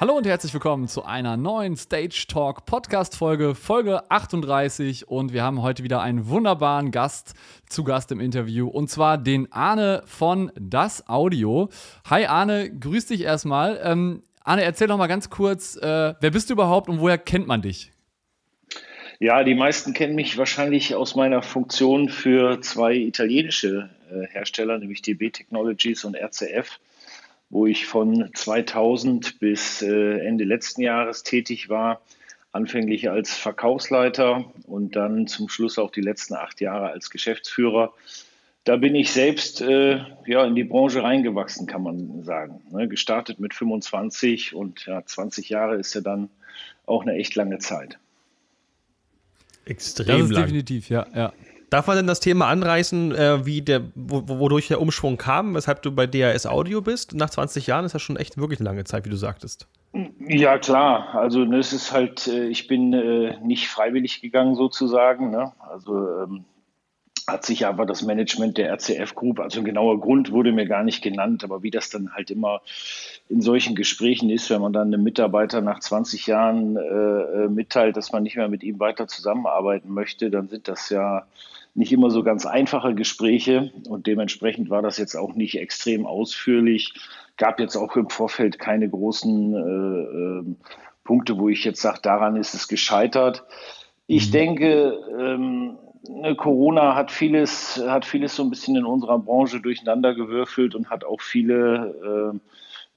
Hallo und herzlich willkommen zu einer neuen Stage Talk Podcast Folge, Folge 38 und wir haben heute wieder einen wunderbaren Gast zu Gast im Interview und zwar den Arne von Das Audio. Hi Arne, grüß dich erstmal. Ähm, Arne, erzähl doch mal ganz kurz, äh, wer bist du überhaupt und woher kennt man dich? Ja, die meisten kennen mich wahrscheinlich aus meiner Funktion für zwei italienische äh, Hersteller, nämlich DB Technologies und RCF wo ich von 2000 bis äh, Ende letzten Jahres tätig war. Anfänglich als Verkaufsleiter und dann zum Schluss auch die letzten acht Jahre als Geschäftsführer. Da bin ich selbst äh, ja, in die Branche reingewachsen, kann man sagen. Ne, gestartet mit 25 und ja, 20 Jahre ist ja dann auch eine echt lange Zeit. Extrem das ist lang. Definitiv, ja, ja. Darf man denn das Thema anreißen, äh, wie der, wodurch der Umschwung kam, weshalb du bei DRS Audio bist? Nach 20 Jahren ist das schon echt wirklich eine lange Zeit, wie du sagtest. Ja, klar. Also ne, es ist halt, äh, ich bin äh, nicht freiwillig gegangen sozusagen. Ne? Also ähm, hat sich aber das Management der RCF Group, also ein genauer Grund wurde mir gar nicht genannt, aber wie das dann halt immer in solchen Gesprächen ist, wenn man dann einem Mitarbeiter nach 20 Jahren äh, äh, mitteilt, dass man nicht mehr mit ihm weiter zusammenarbeiten möchte, dann sind das ja nicht immer so ganz einfache Gespräche und dementsprechend war das jetzt auch nicht extrem ausführlich. Gab jetzt auch im Vorfeld keine großen äh, äh, Punkte, wo ich jetzt sage, daran ist es gescheitert. Ich mhm. denke, ähm, ne, Corona hat vieles, hat vieles so ein bisschen in unserer Branche durcheinandergewürfelt und hat auch viele äh,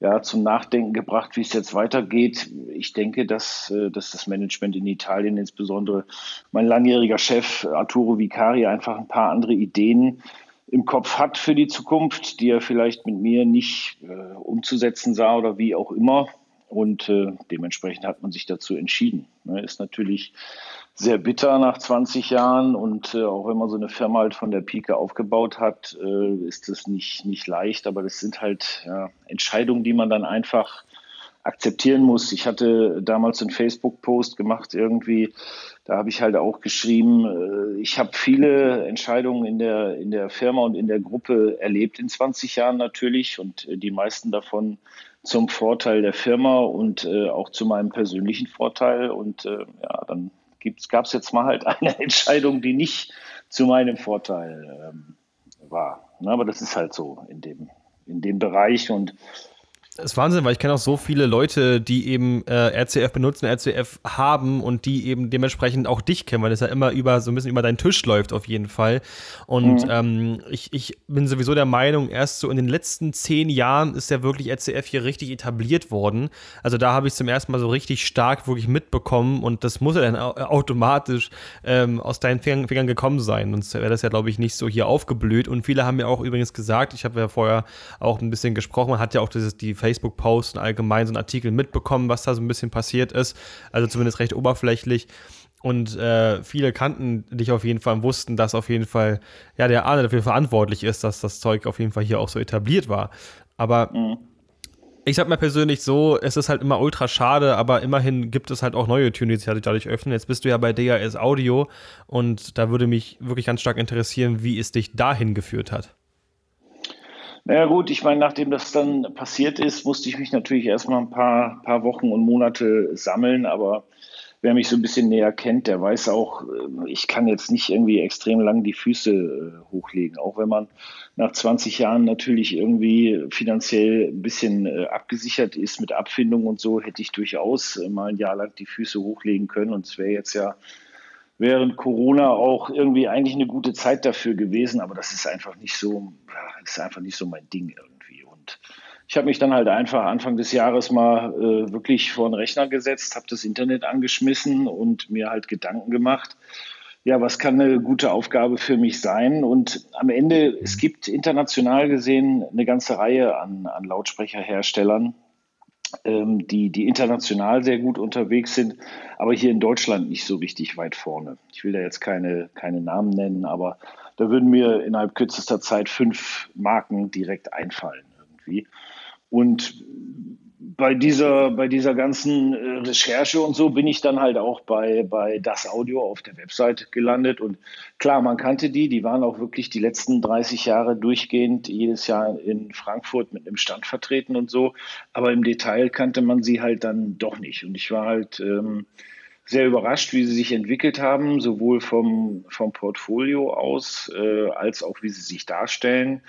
ja, zum Nachdenken gebracht, wie es jetzt weitergeht. Ich denke, dass, äh, dass das Management in Italien, insbesondere mein langjähriger Chef Arturo Vicari, einfach ein paar andere Ideen im Kopf hat für die Zukunft, die er vielleicht mit mir nicht äh, umzusetzen sah oder wie auch immer. Und äh, dementsprechend hat man sich dazu entschieden. Ne, ist natürlich sehr bitter nach 20 Jahren. Und äh, auch wenn man so eine Firma halt von der Pike aufgebaut hat, äh, ist das nicht, nicht leicht, aber das sind halt ja, Entscheidungen, die man dann einfach akzeptieren muss. Ich hatte damals einen Facebook-Post gemacht irgendwie, da habe ich halt auch geschrieben, äh, ich habe viele Entscheidungen in der, in der Firma und in der Gruppe erlebt in 20 Jahren natürlich. Und äh, die meisten davon zum Vorteil der Firma und äh, auch zu meinem persönlichen Vorteil. Und äh, ja, dann gab es jetzt mal halt eine Entscheidung, die nicht zu meinem Vorteil ähm, war. Na, aber das ist halt so in dem, in dem Bereich und das ist Wahnsinn, weil ich kenne auch so viele Leute, die eben äh, RCF benutzen, RCF haben und die eben dementsprechend auch dich kennen, weil das ja immer über so ein bisschen über deinen Tisch läuft auf jeden Fall. Und mhm. ähm, ich, ich bin sowieso der Meinung, erst so in den letzten zehn Jahren ist ja wirklich RCF hier richtig etabliert worden. Also da habe ich zum ersten Mal so richtig stark wirklich mitbekommen und das muss ja dann automatisch ähm, aus deinen Fingern, Fingern gekommen sein. Sonst wäre das ja, glaube ich, nicht so hier aufgeblüht. Und viele haben mir auch übrigens gesagt, ich habe ja vorher auch ein bisschen gesprochen, man hat ja auch dieses, die Facebook-Posts und allgemein so einen Artikel mitbekommen, was da so ein bisschen passiert ist. Also zumindest recht oberflächlich. Und äh, viele kannten dich auf jeden Fall und wussten, dass auf jeden Fall, ja, der Arne dafür verantwortlich ist, dass das Zeug auf jeden Fall hier auch so etabliert war. Aber mhm. ich sag mal persönlich so, es ist halt immer ultra schade, aber immerhin gibt es halt auch neue Türen, die sich dadurch öffnen. Jetzt bist du ja bei DAS Audio und da würde mich wirklich ganz stark interessieren, wie es dich dahin geführt hat. Naja gut, ich meine, nachdem das dann passiert ist, musste ich mich natürlich erstmal ein paar, paar Wochen und Monate sammeln, aber wer mich so ein bisschen näher kennt, der weiß auch, äh, ich kann jetzt nicht irgendwie extrem lang die Füße äh, hochlegen, auch wenn man nach 20 Jahren natürlich irgendwie finanziell ein bisschen äh, abgesichert ist mit Abfindung und so, hätte ich durchaus mal ein Jahr lang die Füße hochlegen können. Und es wäre jetzt ja während Corona auch irgendwie eigentlich eine gute Zeit dafür gewesen, aber das ist einfach nicht so, ist einfach nicht so mein Ding irgendwie. Und ich habe mich dann halt einfach Anfang des Jahres mal äh, wirklich vor den Rechner gesetzt, habe das Internet angeschmissen und mir halt Gedanken gemacht. Ja, was kann eine gute Aufgabe für mich sein? Und am Ende, es gibt international gesehen eine ganze Reihe an, an Lautsprecherherstellern, ähm, die, die international sehr gut unterwegs sind, aber hier in Deutschland nicht so richtig weit vorne. Ich will da jetzt keine, keine Namen nennen, aber da würden mir innerhalb kürzester Zeit fünf Marken direkt einfallen irgendwie. Und bei dieser, bei dieser ganzen äh, Recherche und so bin ich dann halt auch bei, bei Das Audio auf der Website gelandet. Und klar, man kannte die, die waren auch wirklich die letzten 30 Jahre durchgehend jedes Jahr in Frankfurt mit einem Stand vertreten und so. Aber im Detail kannte man sie halt dann doch nicht. Und ich war halt ähm, sehr überrascht, wie sie sich entwickelt haben, sowohl vom, vom Portfolio aus äh, als auch wie sie sich darstellen.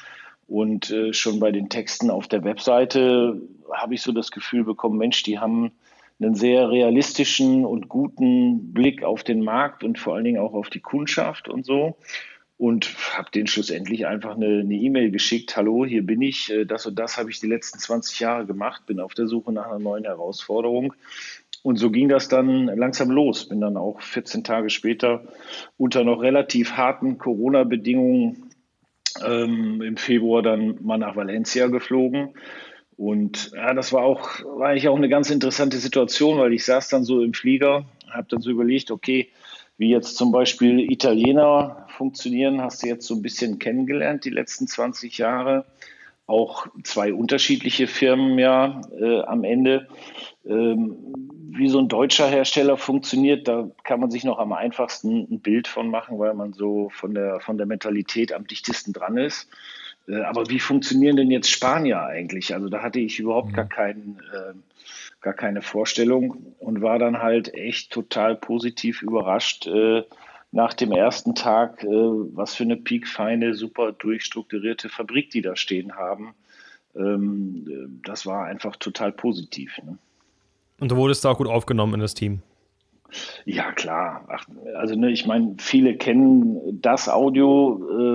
Und äh, schon bei den Texten auf der Webseite habe ich so das Gefühl bekommen, Mensch, die haben einen sehr realistischen und guten Blick auf den Markt und vor allen Dingen auch auf die Kundschaft und so. Und habe denen schlussendlich einfach eine E-Mail e geschickt. Hallo, hier bin ich. Äh, das und das habe ich die letzten 20 Jahre gemacht. Bin auf der Suche nach einer neuen Herausforderung. Und so ging das dann langsam los. Bin dann auch 14 Tage später unter noch relativ harten Corona-Bedingungen ähm, im Februar dann mal nach Valencia geflogen. Und ja, das war auch, war eigentlich auch eine ganz interessante Situation, weil ich saß dann so im Flieger, habe dann so überlegt, okay, wie jetzt zum Beispiel Italiener funktionieren, hast du jetzt so ein bisschen kennengelernt die letzten 20 Jahre. Auch zwei unterschiedliche Firmen ja äh, am Ende. Ähm, wie so ein deutscher Hersteller funktioniert, da kann man sich noch am einfachsten ein Bild von machen, weil man so von der, von der Mentalität am dichtesten dran ist. Äh, aber wie funktionieren denn jetzt Spanier eigentlich? Also da hatte ich überhaupt mhm. gar, keinen, äh, gar keine Vorstellung und war dann halt echt total positiv überrascht äh, nach dem ersten Tag, äh, was für eine piekfeine, super durchstrukturierte Fabrik die da stehen haben. Ähm, äh, das war einfach total positiv. Ne? Und du wurdest da auch gut aufgenommen in das Team. Ja, klar. Ach, also ne, ich meine, viele kennen das Audio äh,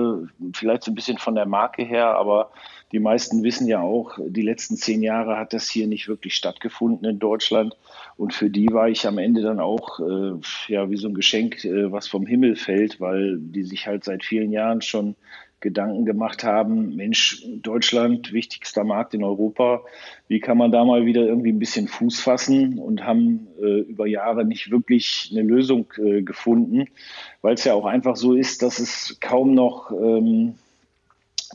vielleicht so ein bisschen von der Marke her, aber die meisten wissen ja auch, die letzten zehn Jahre hat das hier nicht wirklich stattgefunden in Deutschland. Und für die war ich am Ende dann auch äh, ja wie so ein Geschenk, äh, was vom Himmel fällt, weil die sich halt seit vielen Jahren schon Gedanken gemacht haben, Mensch, Deutschland, wichtigster Markt in Europa, wie kann man da mal wieder irgendwie ein bisschen Fuß fassen und haben äh, über Jahre nicht wirklich eine Lösung äh, gefunden, weil es ja auch einfach so ist, dass es kaum noch ähm,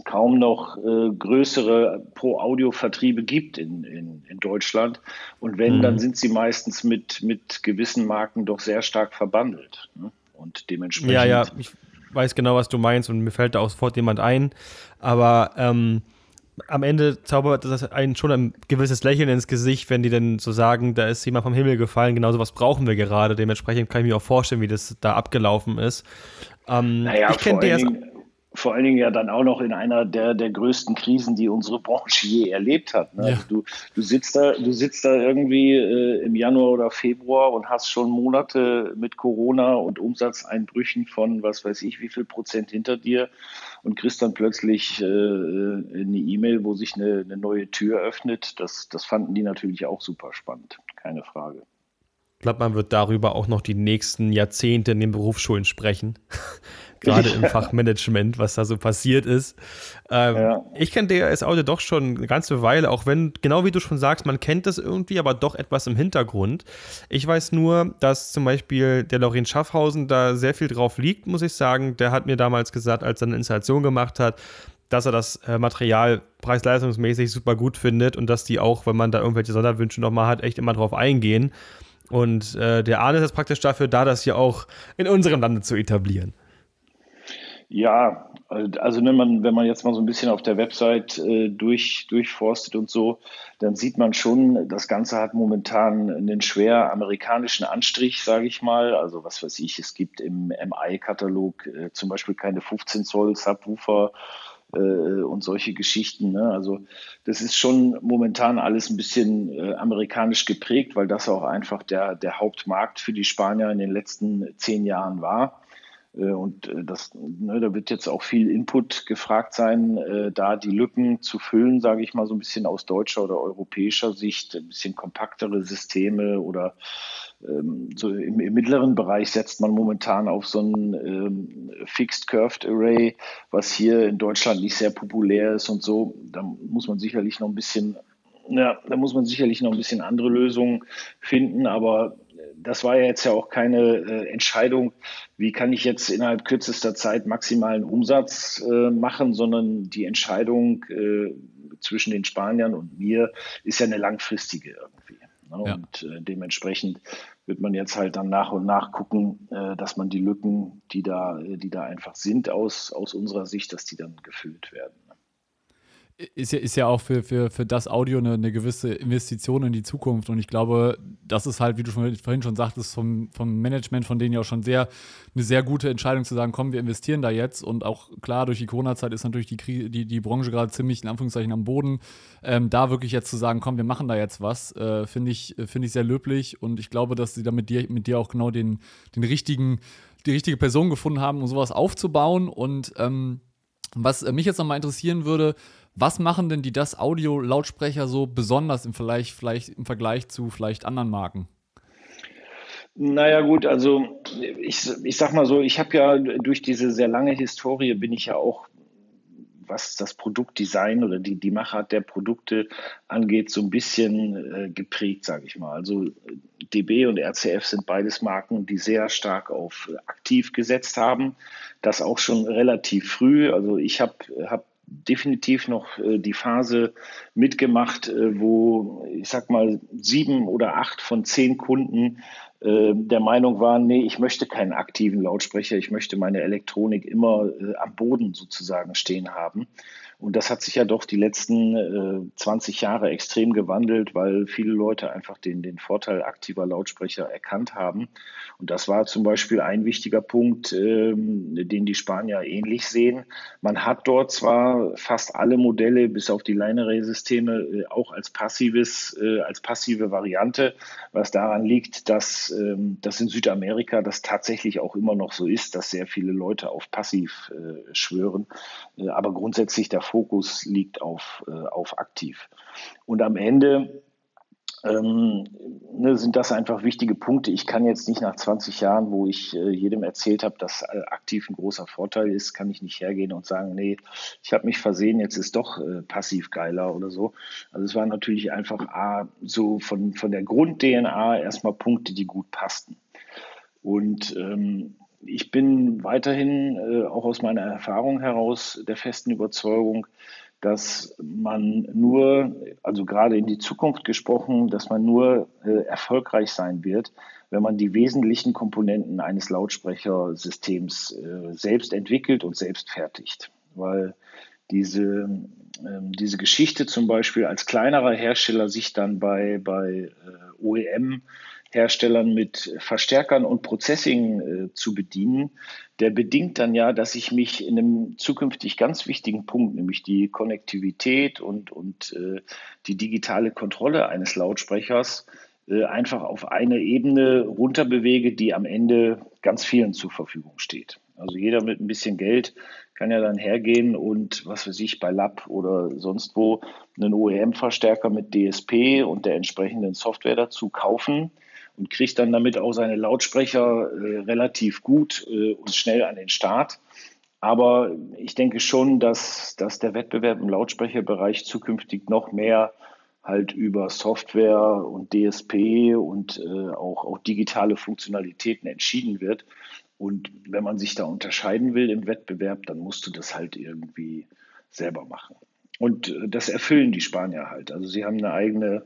kaum noch äh, größere Pro-Audio-Vertriebe gibt in, in, in, Deutschland. Und wenn, mhm. dann sind sie meistens mit, mit gewissen Marken doch sehr stark verbandelt. Ne? Und dementsprechend. Ja, ja, ich weiß genau, was du meinst und mir fällt da auch sofort jemand ein. Aber ähm, am Ende zaubert das einen schon ein gewisses Lächeln ins Gesicht, wenn die dann so sagen, da ist jemand vom Himmel gefallen, genau so was brauchen wir gerade. Dementsprechend kann ich mir auch vorstellen, wie das da abgelaufen ist. Ähm, naja, ich kenne DS vor allen Dingen ja dann auch noch in einer der, der größten Krisen, die unsere Branche je erlebt hat. Ne? Ja. Also du, du, sitzt da, du sitzt da irgendwie äh, im Januar oder Februar und hast schon Monate mit Corona und Umsatzeinbrüchen von was weiß ich wie viel Prozent hinter dir und kriegst dann plötzlich äh, eine E-Mail, wo sich eine, eine neue Tür öffnet. Das, das fanden die natürlich auch super spannend, keine Frage. Ich glaube, man wird darüber auch noch die nächsten Jahrzehnte in den Berufsschulen sprechen gerade im Fachmanagement, was da so passiert ist. Ähm, ja. Ich kenne DRS-Audio doch schon eine ganze Weile, auch wenn, genau wie du schon sagst, man kennt das irgendwie, aber doch etwas im Hintergrund. Ich weiß nur, dass zum Beispiel der Laurin Schaffhausen da sehr viel drauf liegt, muss ich sagen. Der hat mir damals gesagt, als er eine Installation gemacht hat, dass er das äh, Material preis-leistungsmäßig super gut findet und dass die auch, wenn man da irgendwelche Sonderwünsche nochmal hat, echt immer drauf eingehen. Und äh, der Arne ist jetzt praktisch dafür da, das hier auch in unserem Lande zu etablieren. Ja, also wenn man, wenn man jetzt mal so ein bisschen auf der Website äh, durch, durchforstet und so, dann sieht man schon, das Ganze hat momentan einen schwer amerikanischen Anstrich, sage ich mal. Also was weiß ich, es gibt im MI-Katalog äh, zum Beispiel keine 15 Zoll Subwoofer und solche Geschichten. Ne? Also das ist schon momentan alles ein bisschen äh, amerikanisch geprägt, weil das auch einfach der, der Hauptmarkt für die Spanier in den letzten zehn Jahren war. Äh, und äh, das, ne, da wird jetzt auch viel Input gefragt sein, äh, da die Lücken zu füllen, sage ich mal so ein bisschen aus deutscher oder europäischer Sicht, ein bisschen kompaktere Systeme oder ähm, so im, im, mittleren Bereich setzt man momentan auf so ein ähm, Fixed Curved Array, was hier in Deutschland nicht sehr populär ist und so. Da muss man sicherlich noch ein bisschen ja, da muss man sicherlich noch ein bisschen andere Lösungen finden, aber das war ja jetzt ja auch keine äh, Entscheidung, wie kann ich jetzt innerhalb kürzester Zeit maximalen Umsatz äh, machen, sondern die Entscheidung äh, zwischen den Spaniern und mir ist ja eine langfristige irgendwie. Ne? Ja. Und äh, dementsprechend wird man jetzt halt dann nach und nach gucken, äh, dass man die Lücken, die da, die da einfach sind aus, aus unserer Sicht, dass die dann gefüllt werden ist ja, ist ja auch für, für, für das Audio eine, eine gewisse Investition in die Zukunft. Und ich glaube, das ist halt, wie du schon, vorhin schon sagtest, vom, vom Management von denen ja auch schon sehr eine sehr gute Entscheidung zu sagen, komm, wir investieren da jetzt. Und auch klar, durch die Corona-Zeit ist natürlich die, die, die Branche gerade ziemlich in Anführungszeichen am Boden. Ähm, da wirklich jetzt zu sagen, komm, wir machen da jetzt was, äh, finde ich, find ich sehr löblich. Und ich glaube, dass sie da mit dir, mit dir auch genau den, den richtigen, die richtige Person gefunden haben, um sowas aufzubauen. Und ähm, was mich jetzt nochmal interessieren würde, was machen denn die das Audio-Lautsprecher so besonders im Vergleich, vielleicht im Vergleich zu vielleicht anderen Marken? Naja gut, also ich, ich sag mal so, ich habe ja durch diese sehr lange Historie bin ich ja auch, was das Produktdesign oder die, die Machart der Produkte angeht, so ein bisschen äh, geprägt, sage ich mal. Also DB und RCF sind beides Marken, die sehr stark auf aktiv gesetzt haben. Das auch schon relativ früh. Also ich habe hab definitiv noch äh, die Phase mitgemacht, äh, wo ich sag mal sieben oder acht von zehn Kunden äh, der Meinung waren, nee, ich möchte keinen aktiven Lautsprecher, ich möchte meine Elektronik immer am Boden sozusagen stehen haben. Und das hat sich ja doch die letzten äh, 20 Jahre extrem gewandelt, weil viele Leute einfach den, den Vorteil aktiver Lautsprecher erkannt haben. Und das war zum Beispiel ein wichtiger Punkt, ähm, den die Spanier ähnlich sehen. Man hat dort zwar fast alle Modelle bis auf die Line-Array-Systeme äh, auch als passives, äh, als passive Variante, was daran liegt, dass ähm, das in Südamerika das tatsächlich auch immer noch so ist, dass sehr viele Leute auf passiv äh, schwören. Äh, aber grundsätzlich der Fokus liegt auf, äh, auf aktiv. Und am Ende ähm, ne, sind das einfach wichtige Punkte. Ich kann jetzt nicht nach 20 Jahren, wo ich äh, jedem erzählt habe, dass äh, aktiv ein großer Vorteil ist, kann ich nicht hergehen und sagen, nee, ich habe mich versehen, jetzt ist doch äh, passiv geiler oder so. Also es waren natürlich einfach A, so von, von der Grund-DNA erstmal Punkte, die gut passten. Und ähm, ich bin weiterhin äh, auch aus meiner Erfahrung heraus der festen Überzeugung, dass man nur, also gerade in die Zukunft gesprochen, dass man nur äh, erfolgreich sein wird, wenn man die wesentlichen Komponenten eines Lautsprechersystems äh, selbst entwickelt und selbst fertigt. Weil diese, ähm, diese Geschichte zum Beispiel als kleinerer Hersteller sich dann bei, bei äh, OEM Herstellern mit Verstärkern und Processing äh, zu bedienen, der bedingt dann ja, dass ich mich in einem zukünftig ganz wichtigen Punkt, nämlich die Konnektivität und, und äh, die digitale Kontrolle eines Lautsprechers, äh, einfach auf eine Ebene runterbewege, die am Ende ganz vielen zur Verfügung steht. Also jeder mit ein bisschen Geld kann ja dann hergehen und, was weiß ich, bei Lab oder sonst wo einen OEM-Verstärker mit DSP und der entsprechenden Software dazu kaufen und kriegt dann damit auch seine Lautsprecher äh, relativ gut äh, und schnell an den Start. Aber ich denke schon, dass, dass der Wettbewerb im Lautsprecherbereich zukünftig noch mehr halt über Software und DSP und äh, auch, auch digitale Funktionalitäten entschieden wird. Und wenn man sich da unterscheiden will im Wettbewerb, dann musst du das halt irgendwie selber machen. Und äh, das erfüllen die Spanier halt. Also sie haben eine eigene,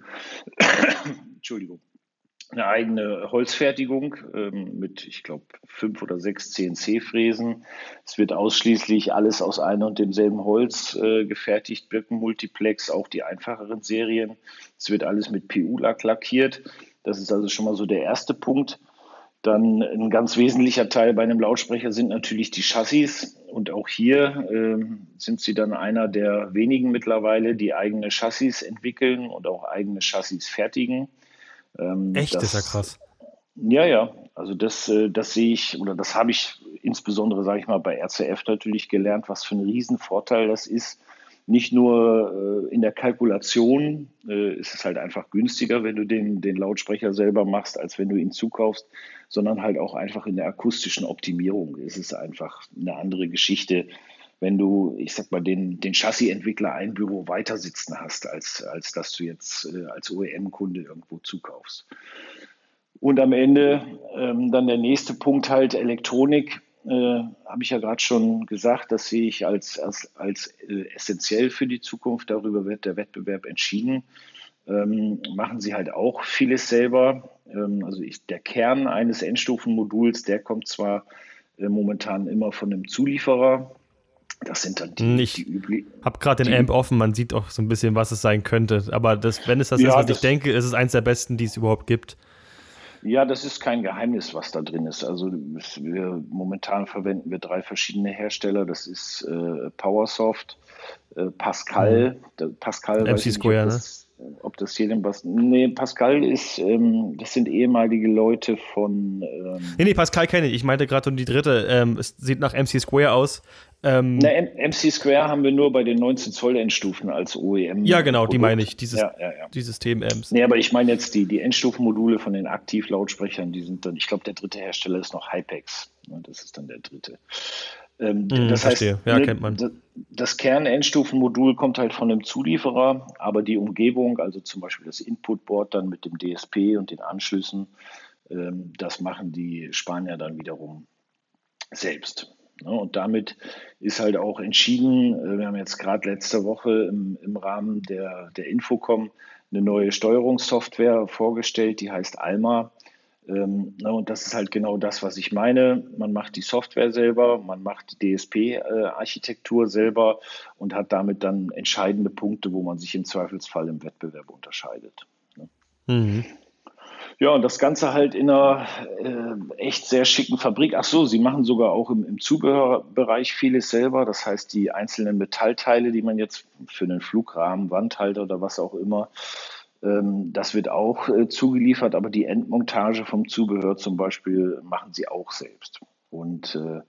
Entschuldigung, eine eigene Holzfertigung ähm, mit, ich glaube, fünf oder sechs CNC-Fräsen. Es wird ausschließlich alles aus einem und demselben Holz äh, gefertigt, Birkenmultiplex, auch die einfacheren Serien. Es wird alles mit PU-Lack lackiert. Das ist also schon mal so der erste Punkt. Dann ein ganz wesentlicher Teil bei einem Lautsprecher sind natürlich die Chassis. Und auch hier äh, sind sie dann einer der wenigen mittlerweile, die eigene Chassis entwickeln und auch eigene Chassis fertigen. Ähm, Echt, das, ist ja krass. Ja, ja. Also das, äh, das sehe ich oder das habe ich insbesondere, sage ich mal, bei RCF natürlich gelernt, was für ein Riesenvorteil das ist. Nicht nur äh, in der Kalkulation äh, ist es halt einfach günstiger, wenn du den, den Lautsprecher selber machst, als wenn du ihn zukaufst, sondern halt auch einfach in der akustischen Optimierung. Es ist einfach eine andere Geschichte, wenn du, ich sag mal, den, den Chassis-Entwickler ein Büro weiter sitzen hast, als, als dass du jetzt äh, als OEM-Kunde irgendwo zukaufst. Und am Ende ähm, dann der nächste Punkt halt Elektronik. äh, habe ich ja gerade schon gesagt, das sehe ich als, als, als äh, essentiell für die Zukunft. Darüber wird der Wettbewerb entschieden. Ähm, machen sie halt auch vieles selber. Ähm, also ich, der Kern eines Endstufenmoduls, der kommt zwar äh, momentan immer von einem Zulieferer, das sind dann die, ich die üblichen. Ich habe gerade den Amp offen, man sieht auch so ein bisschen, was es sein könnte. Aber das, wenn es das ja, ist, was das, ich denke, ist es eins der besten, die es überhaupt gibt. Ja, das ist kein Geheimnis, was da drin ist. Also wir, momentan verwenden wir drei verschiedene Hersteller. Das ist äh, PowerSoft, äh, Pascal, mhm. Pascal MC Square, nicht, ne? Ob das jedem was. Nee, Pascal ist, ähm, das sind ehemalige Leute von. Ähm, nee, nee, Pascal kenne ich. Ich meinte gerade die dritte. Ähm, es sieht nach MC Square aus. Ähm, Na, MC Square haben wir nur bei den 19 Zoll Endstufen als OEM. Ja, genau, die meine ich, dieses, ja, ja, ja. die System-Amps. Nee, aber ich meine jetzt die, die Endstufenmodule von den Aktivlautsprechern, die sind dann, ich glaube, der dritte Hersteller ist noch Hypex. Das ist dann der dritte. Ähm, mm, das heißt, ja, ne, kennt man. das Kern-Endstufenmodul kommt halt von einem Zulieferer, aber die Umgebung, also zum Beispiel das Inputboard dann mit dem DSP und den Anschlüssen, ähm, das machen die Spanier dann wiederum selbst. Ne, und damit ist halt auch entschieden, äh, wir haben jetzt gerade letzte Woche im, im Rahmen der, der Infocom eine neue Steuerungssoftware vorgestellt, die heißt Alma. Ähm, ne, und das ist halt genau das, was ich meine. Man macht die Software selber, man macht die DSP-Architektur selber und hat damit dann entscheidende Punkte, wo man sich im Zweifelsfall im Wettbewerb unterscheidet. Ne. Mhm. Ja, und das Ganze halt in einer äh, echt sehr schicken Fabrik. Ach so, sie machen sogar auch im, im Zubehörbereich vieles selber. Das heißt, die einzelnen Metallteile, die man jetzt für einen Flugrahmen, Wandhalter oder was auch immer, das wird auch äh, zugeliefert. Aber die Endmontage vom Zubehör zum Beispiel machen sie auch selbst. Und äh,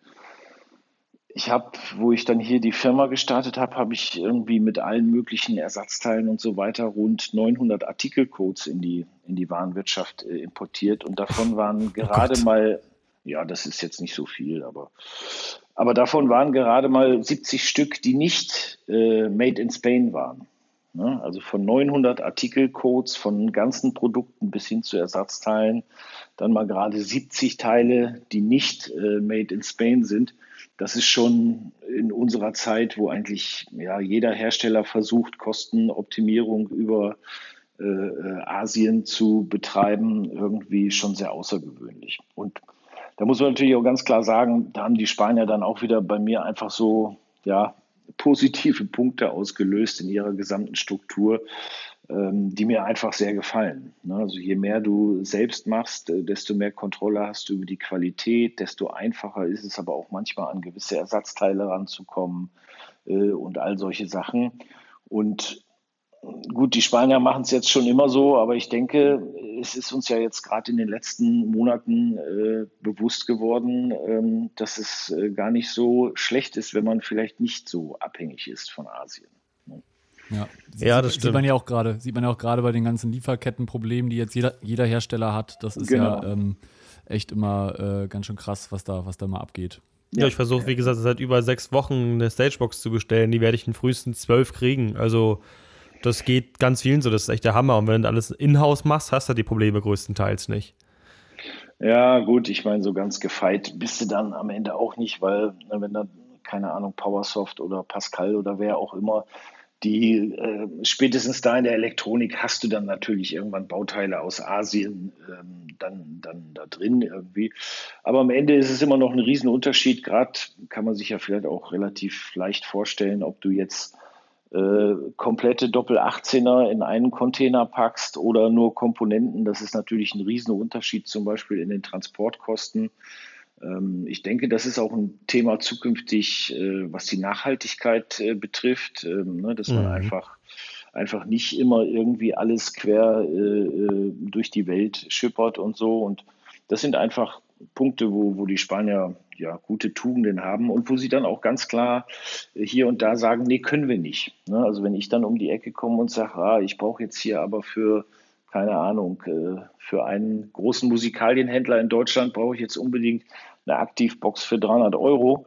ich habe, wo ich dann hier die Firma gestartet habe, habe ich irgendwie mit allen möglichen Ersatzteilen und so weiter rund 900 Artikelcodes in die, in die Warenwirtschaft äh, importiert und davon waren oh gerade oh mal, ja, das ist jetzt nicht so viel, aber, aber davon waren gerade mal 70 Stück, die nicht äh, made in Spain waren. Ne? Also von 900 Artikelcodes, von ganzen Produkten bis hin zu Ersatzteilen, dann mal gerade 70 Teile, die nicht äh, made in Spain sind das ist schon in unserer Zeit, wo eigentlich ja, jeder Hersteller versucht, Kostenoptimierung über äh, äh, Asien zu betreiben, irgendwie schon sehr außergewöhnlich. Und da muss man natürlich auch ganz klar sagen, da haben die Spanier dann auch wieder bei mir einfach so ja, positive Punkte ausgelöst in ihrer gesamten Struktur, ähm, die mir einfach sehr gefallen. Ne? Also je mehr du selbst machst, äh, desto mehr Kontrolle hast du über die Qualität, desto einfacher ist es aber auch manchmal an gewisse Ersatzteile ranzukommen äh, und all solche Sachen. Und gut, die Spanier machen es jetzt schon immer so, aber ich denke, es ist uns ja jetzt gerade in den letzten Monaten äh, bewusst geworden, ähm, dass es äh, gar nicht so schlecht ist, wenn man vielleicht nicht so abhängig ist von Asien. Ja, ja das sieht, stimmt. man ja auch gerade, sieht man ja auch gerade bei den ganzen Lieferkettenproblemen, die jetzt jeder, jeder Hersteller hat. Das ist genau. ja ähm, echt immer äh, ganz schön krass, was da, was da mal abgeht. Ja, ich versuche, wie gesagt, seit über sechs Wochen eine Stagebox zu bestellen. Die werde ich in frühestens zwölf kriegen. Also, das geht ganz vielen so. Das ist echt der Hammer. Und wenn du alles in-house machst, hast du die Probleme größtenteils nicht. Ja, gut, ich meine, so ganz gefeit bist du dann am Ende auch nicht, weil, wenn dann, keine Ahnung, Powersoft oder Pascal oder wer auch immer die äh, spätestens da in der Elektronik hast du dann natürlich irgendwann Bauteile aus Asien ähm, dann, dann da drin irgendwie. Aber am Ende ist es immer noch ein Riesenunterschied. Gerade kann man sich ja vielleicht auch relativ leicht vorstellen, ob du jetzt äh, komplette Doppel-18er in einen Container packst oder nur Komponenten. Das ist natürlich ein Riesenunterschied zum Beispiel in den Transportkosten. Ähm, ich denke, das ist auch ein Thema zukünftig, äh, was die Nachhaltigkeit äh, betrifft, ähm, ne, dass man mhm. einfach, einfach nicht immer irgendwie alles quer äh, durch die Welt schippert und so. Und das sind einfach Punkte, wo, wo die Spanier ja gute Tugenden haben und wo sie dann auch ganz klar hier und da sagen, nee, können wir nicht. Ne, also wenn ich dann um die Ecke komme und sage, ah, ich brauche jetzt hier aber für keine Ahnung, für einen großen Musikalienhändler in Deutschland brauche ich jetzt unbedingt eine Aktivbox für 300 Euro,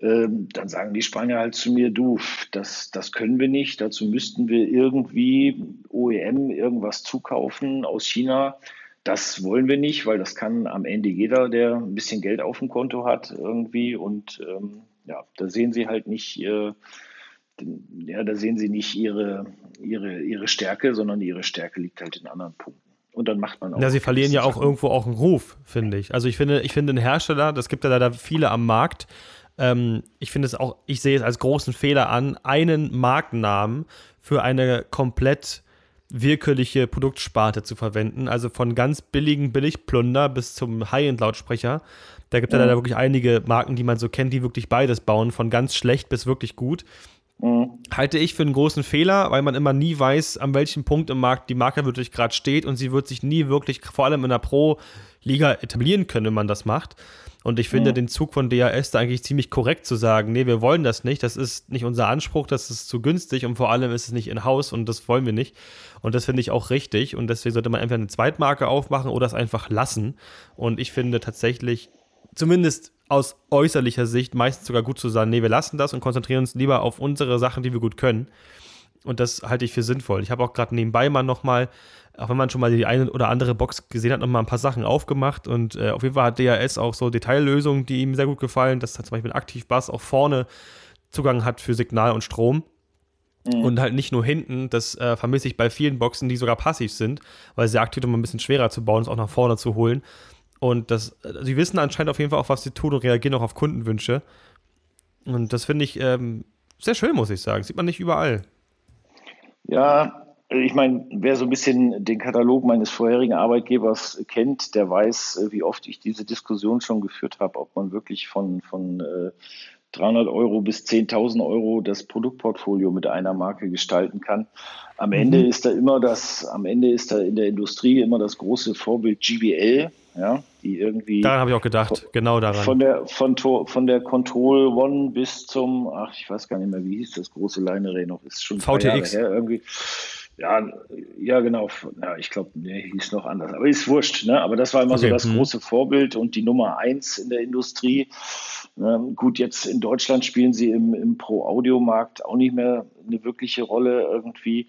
ähm, dann sagen die Spanier halt zu mir, du, das, das können wir nicht, dazu müssten wir irgendwie OEM irgendwas zukaufen aus China. Das wollen wir nicht, weil das kann am Ende jeder, der ein bisschen Geld auf dem Konto hat, irgendwie. Und ähm, ja, da sehen Sie halt nicht, äh, ja, da sehen Sie nicht ihre, ihre, ihre Stärke, sondern ihre Stärke liegt halt in anderen Punkten. Und dann macht man auch. Ja, sie verlieren ja auch irgendwo auch einen Ruf, finde ich. Also ich finde, ich finde einen Hersteller, das gibt ja leider viele am Markt. Ähm, ich finde es auch, ich sehe es als großen Fehler an, einen Markennamen für eine komplett willkürliche Produktsparte zu verwenden. Also von ganz billigen Billigplunder bis zum High-End-Lautsprecher. Da gibt es ja. leider wirklich einige Marken, die man so kennt, die wirklich beides bauen, von ganz schlecht bis wirklich gut. Mhm. Halte ich für einen großen Fehler, weil man immer nie weiß, an welchem Punkt im Markt die Marke wirklich gerade steht und sie wird sich nie wirklich, vor allem in der Pro-Liga, etablieren können, wenn man das macht. Und ich finde mhm. den Zug von DAS da eigentlich ziemlich korrekt zu sagen, nee, wir wollen das nicht, das ist nicht unser Anspruch, das ist zu günstig und vor allem ist es nicht in-house und das wollen wir nicht. Und das finde ich auch richtig und deswegen sollte man entweder eine Zweitmarke aufmachen oder es einfach lassen. Und ich finde tatsächlich, zumindest aus äußerlicher Sicht meistens sogar gut zu sagen, nee, wir lassen das und konzentrieren uns lieber auf unsere Sachen, die wir gut können. Und das halte ich für sinnvoll. Ich habe auch gerade nebenbei mal nochmal, auch wenn man schon mal die eine oder andere Box gesehen hat, nochmal ein paar Sachen aufgemacht. Und äh, auf jeden Fall hat DAS auch so Detaillösungen, die ihm sehr gut gefallen, dass er zum Beispiel ein Aktivbass auch vorne Zugang hat für Signal und Strom. Mhm. Und halt nicht nur hinten, das äh, vermisse ich bei vielen Boxen, die sogar passiv sind, weil sie aktiv immer ein bisschen schwerer zu bauen ist, auch nach vorne zu holen. Und das, sie wissen anscheinend auf jeden Fall auch, was sie tun und reagieren auch auf Kundenwünsche. Und das finde ich ähm, sehr schön, muss ich sagen. Sieht man nicht überall. Ja, ich meine, wer so ein bisschen den Katalog meines vorherigen Arbeitgebers kennt, der weiß, wie oft ich diese Diskussion schon geführt habe, ob man wirklich von, von äh, 300 Euro bis 10.000 Euro das Produktportfolio mit einer Marke gestalten kann. Am Ende mhm. ist da immer das, am Ende ist da in der Industrie immer das große Vorbild GBL, ja, die irgendwie. Daran habe ich auch gedacht, von, genau daran. Von der, von, von der Control One bis zum, ach, ich weiß gar nicht mehr, wie hieß das große Line noch, ist schon VTX. Her, irgendwie. Ja, ja, genau. Ja, ich glaube, nee, hieß noch anders. Aber ist wurscht, ne? Aber das war immer okay. so das hm. große Vorbild und die Nummer eins in der Industrie. Ähm, gut, jetzt in Deutschland spielen sie im, im Pro-Audio-Markt auch nicht mehr eine wirkliche Rolle irgendwie.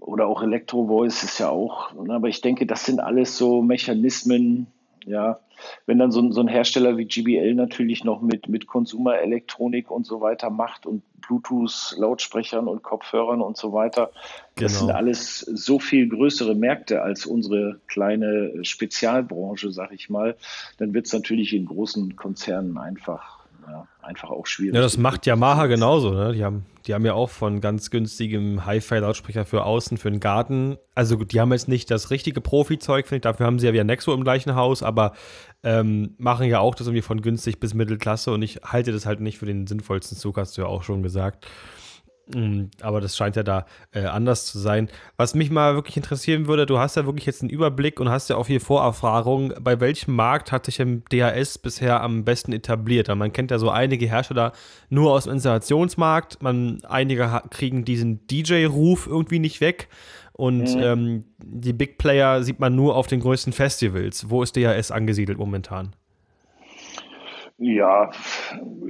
Oder auch Electro-Voice ist ja auch. Ne? Aber ich denke, das sind alles so Mechanismen, ja, wenn dann so, so, ein Hersteller wie GBL natürlich noch mit, mit Konsumerelektronik und so weiter macht und Bluetooth-Lautsprechern und Kopfhörern und so weiter, das genau. sind alles so viel größere Märkte als unsere kleine Spezialbranche, sag ich mal, dann wird es natürlich in großen Konzernen einfach ja, einfach auch schwierig. Ja, das macht Yamaha genauso. Ne? Die, haben, die haben ja auch von ganz günstigem Hi-Fi-Lautsprecher für außen, für den Garten. Also die haben jetzt nicht das richtige Profi-Zeug, finde ich. Dafür haben sie ja wieder Nexo im gleichen Haus, aber ähm, machen ja auch das irgendwie von günstig bis Mittelklasse und ich halte das halt nicht für den sinnvollsten Zug, hast du ja auch schon gesagt. Mm, aber das scheint ja da äh, anders zu sein. Was mich mal wirklich interessieren würde, du hast ja wirklich jetzt einen Überblick und hast ja auch viel Vorerfahrung. Bei welchem Markt hat sich im DHS bisher am besten etabliert? Man kennt ja so einige Hersteller nur aus dem Installationsmarkt. Man, einige kriegen diesen DJ-Ruf irgendwie nicht weg. Und mhm. ähm, die Big Player sieht man nur auf den größten Festivals. Wo ist DHS angesiedelt momentan? Ja,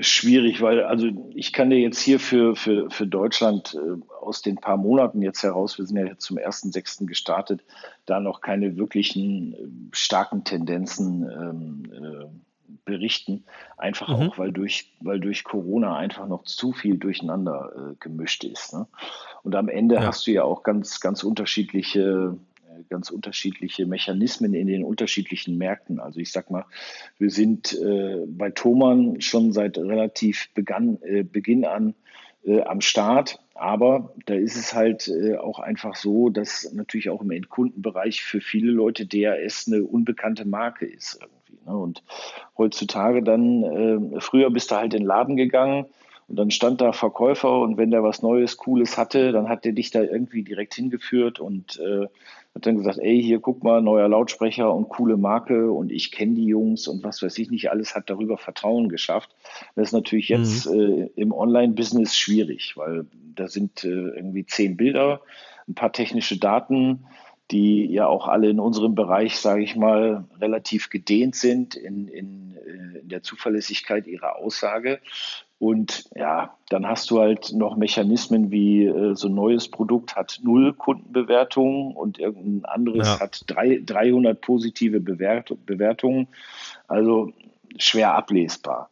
schwierig, weil also ich kann dir jetzt hier für, für, für Deutschland äh, aus den paar Monaten jetzt heraus, wir sind ja jetzt zum 1.6. gestartet, da noch keine wirklichen äh, starken Tendenzen ähm, äh, berichten. Einfach mhm. auch, weil durch, weil durch Corona einfach noch zu viel durcheinander äh, gemischt ist. Ne? Und am Ende ja. hast du ja auch ganz, ganz unterschiedliche ganz unterschiedliche Mechanismen in den unterschiedlichen Märkten. Also ich sag mal, wir sind äh, bei Thomann schon seit relativ begann, äh, Beginn an äh, am Start. Aber da ist es halt äh, auch einfach so, dass natürlich auch im Endkundenbereich für viele Leute DRS eine unbekannte Marke ist irgendwie. Ne? Und heutzutage dann, äh, früher bist du halt in den Laden gegangen, und dann stand da Verkäufer und wenn der was Neues, Cooles hatte, dann hat der dich da irgendwie direkt hingeführt und äh, hat dann gesagt, ey, hier guck mal, neuer Lautsprecher und coole Marke und ich kenne die Jungs und was weiß ich nicht, alles hat darüber Vertrauen geschafft. Das ist natürlich jetzt mhm. äh, im Online-Business schwierig, weil da sind äh, irgendwie zehn Bilder, ein paar technische Daten, die ja auch alle in unserem Bereich, sage ich mal, relativ gedehnt sind in, in, äh, in der Zuverlässigkeit ihrer Aussage. Und ja, dann hast du halt noch Mechanismen wie äh, so ein neues Produkt hat null Kundenbewertungen und irgendein anderes ja. hat drei, 300 positive Bewert Bewertungen. Also schwer ablesbar.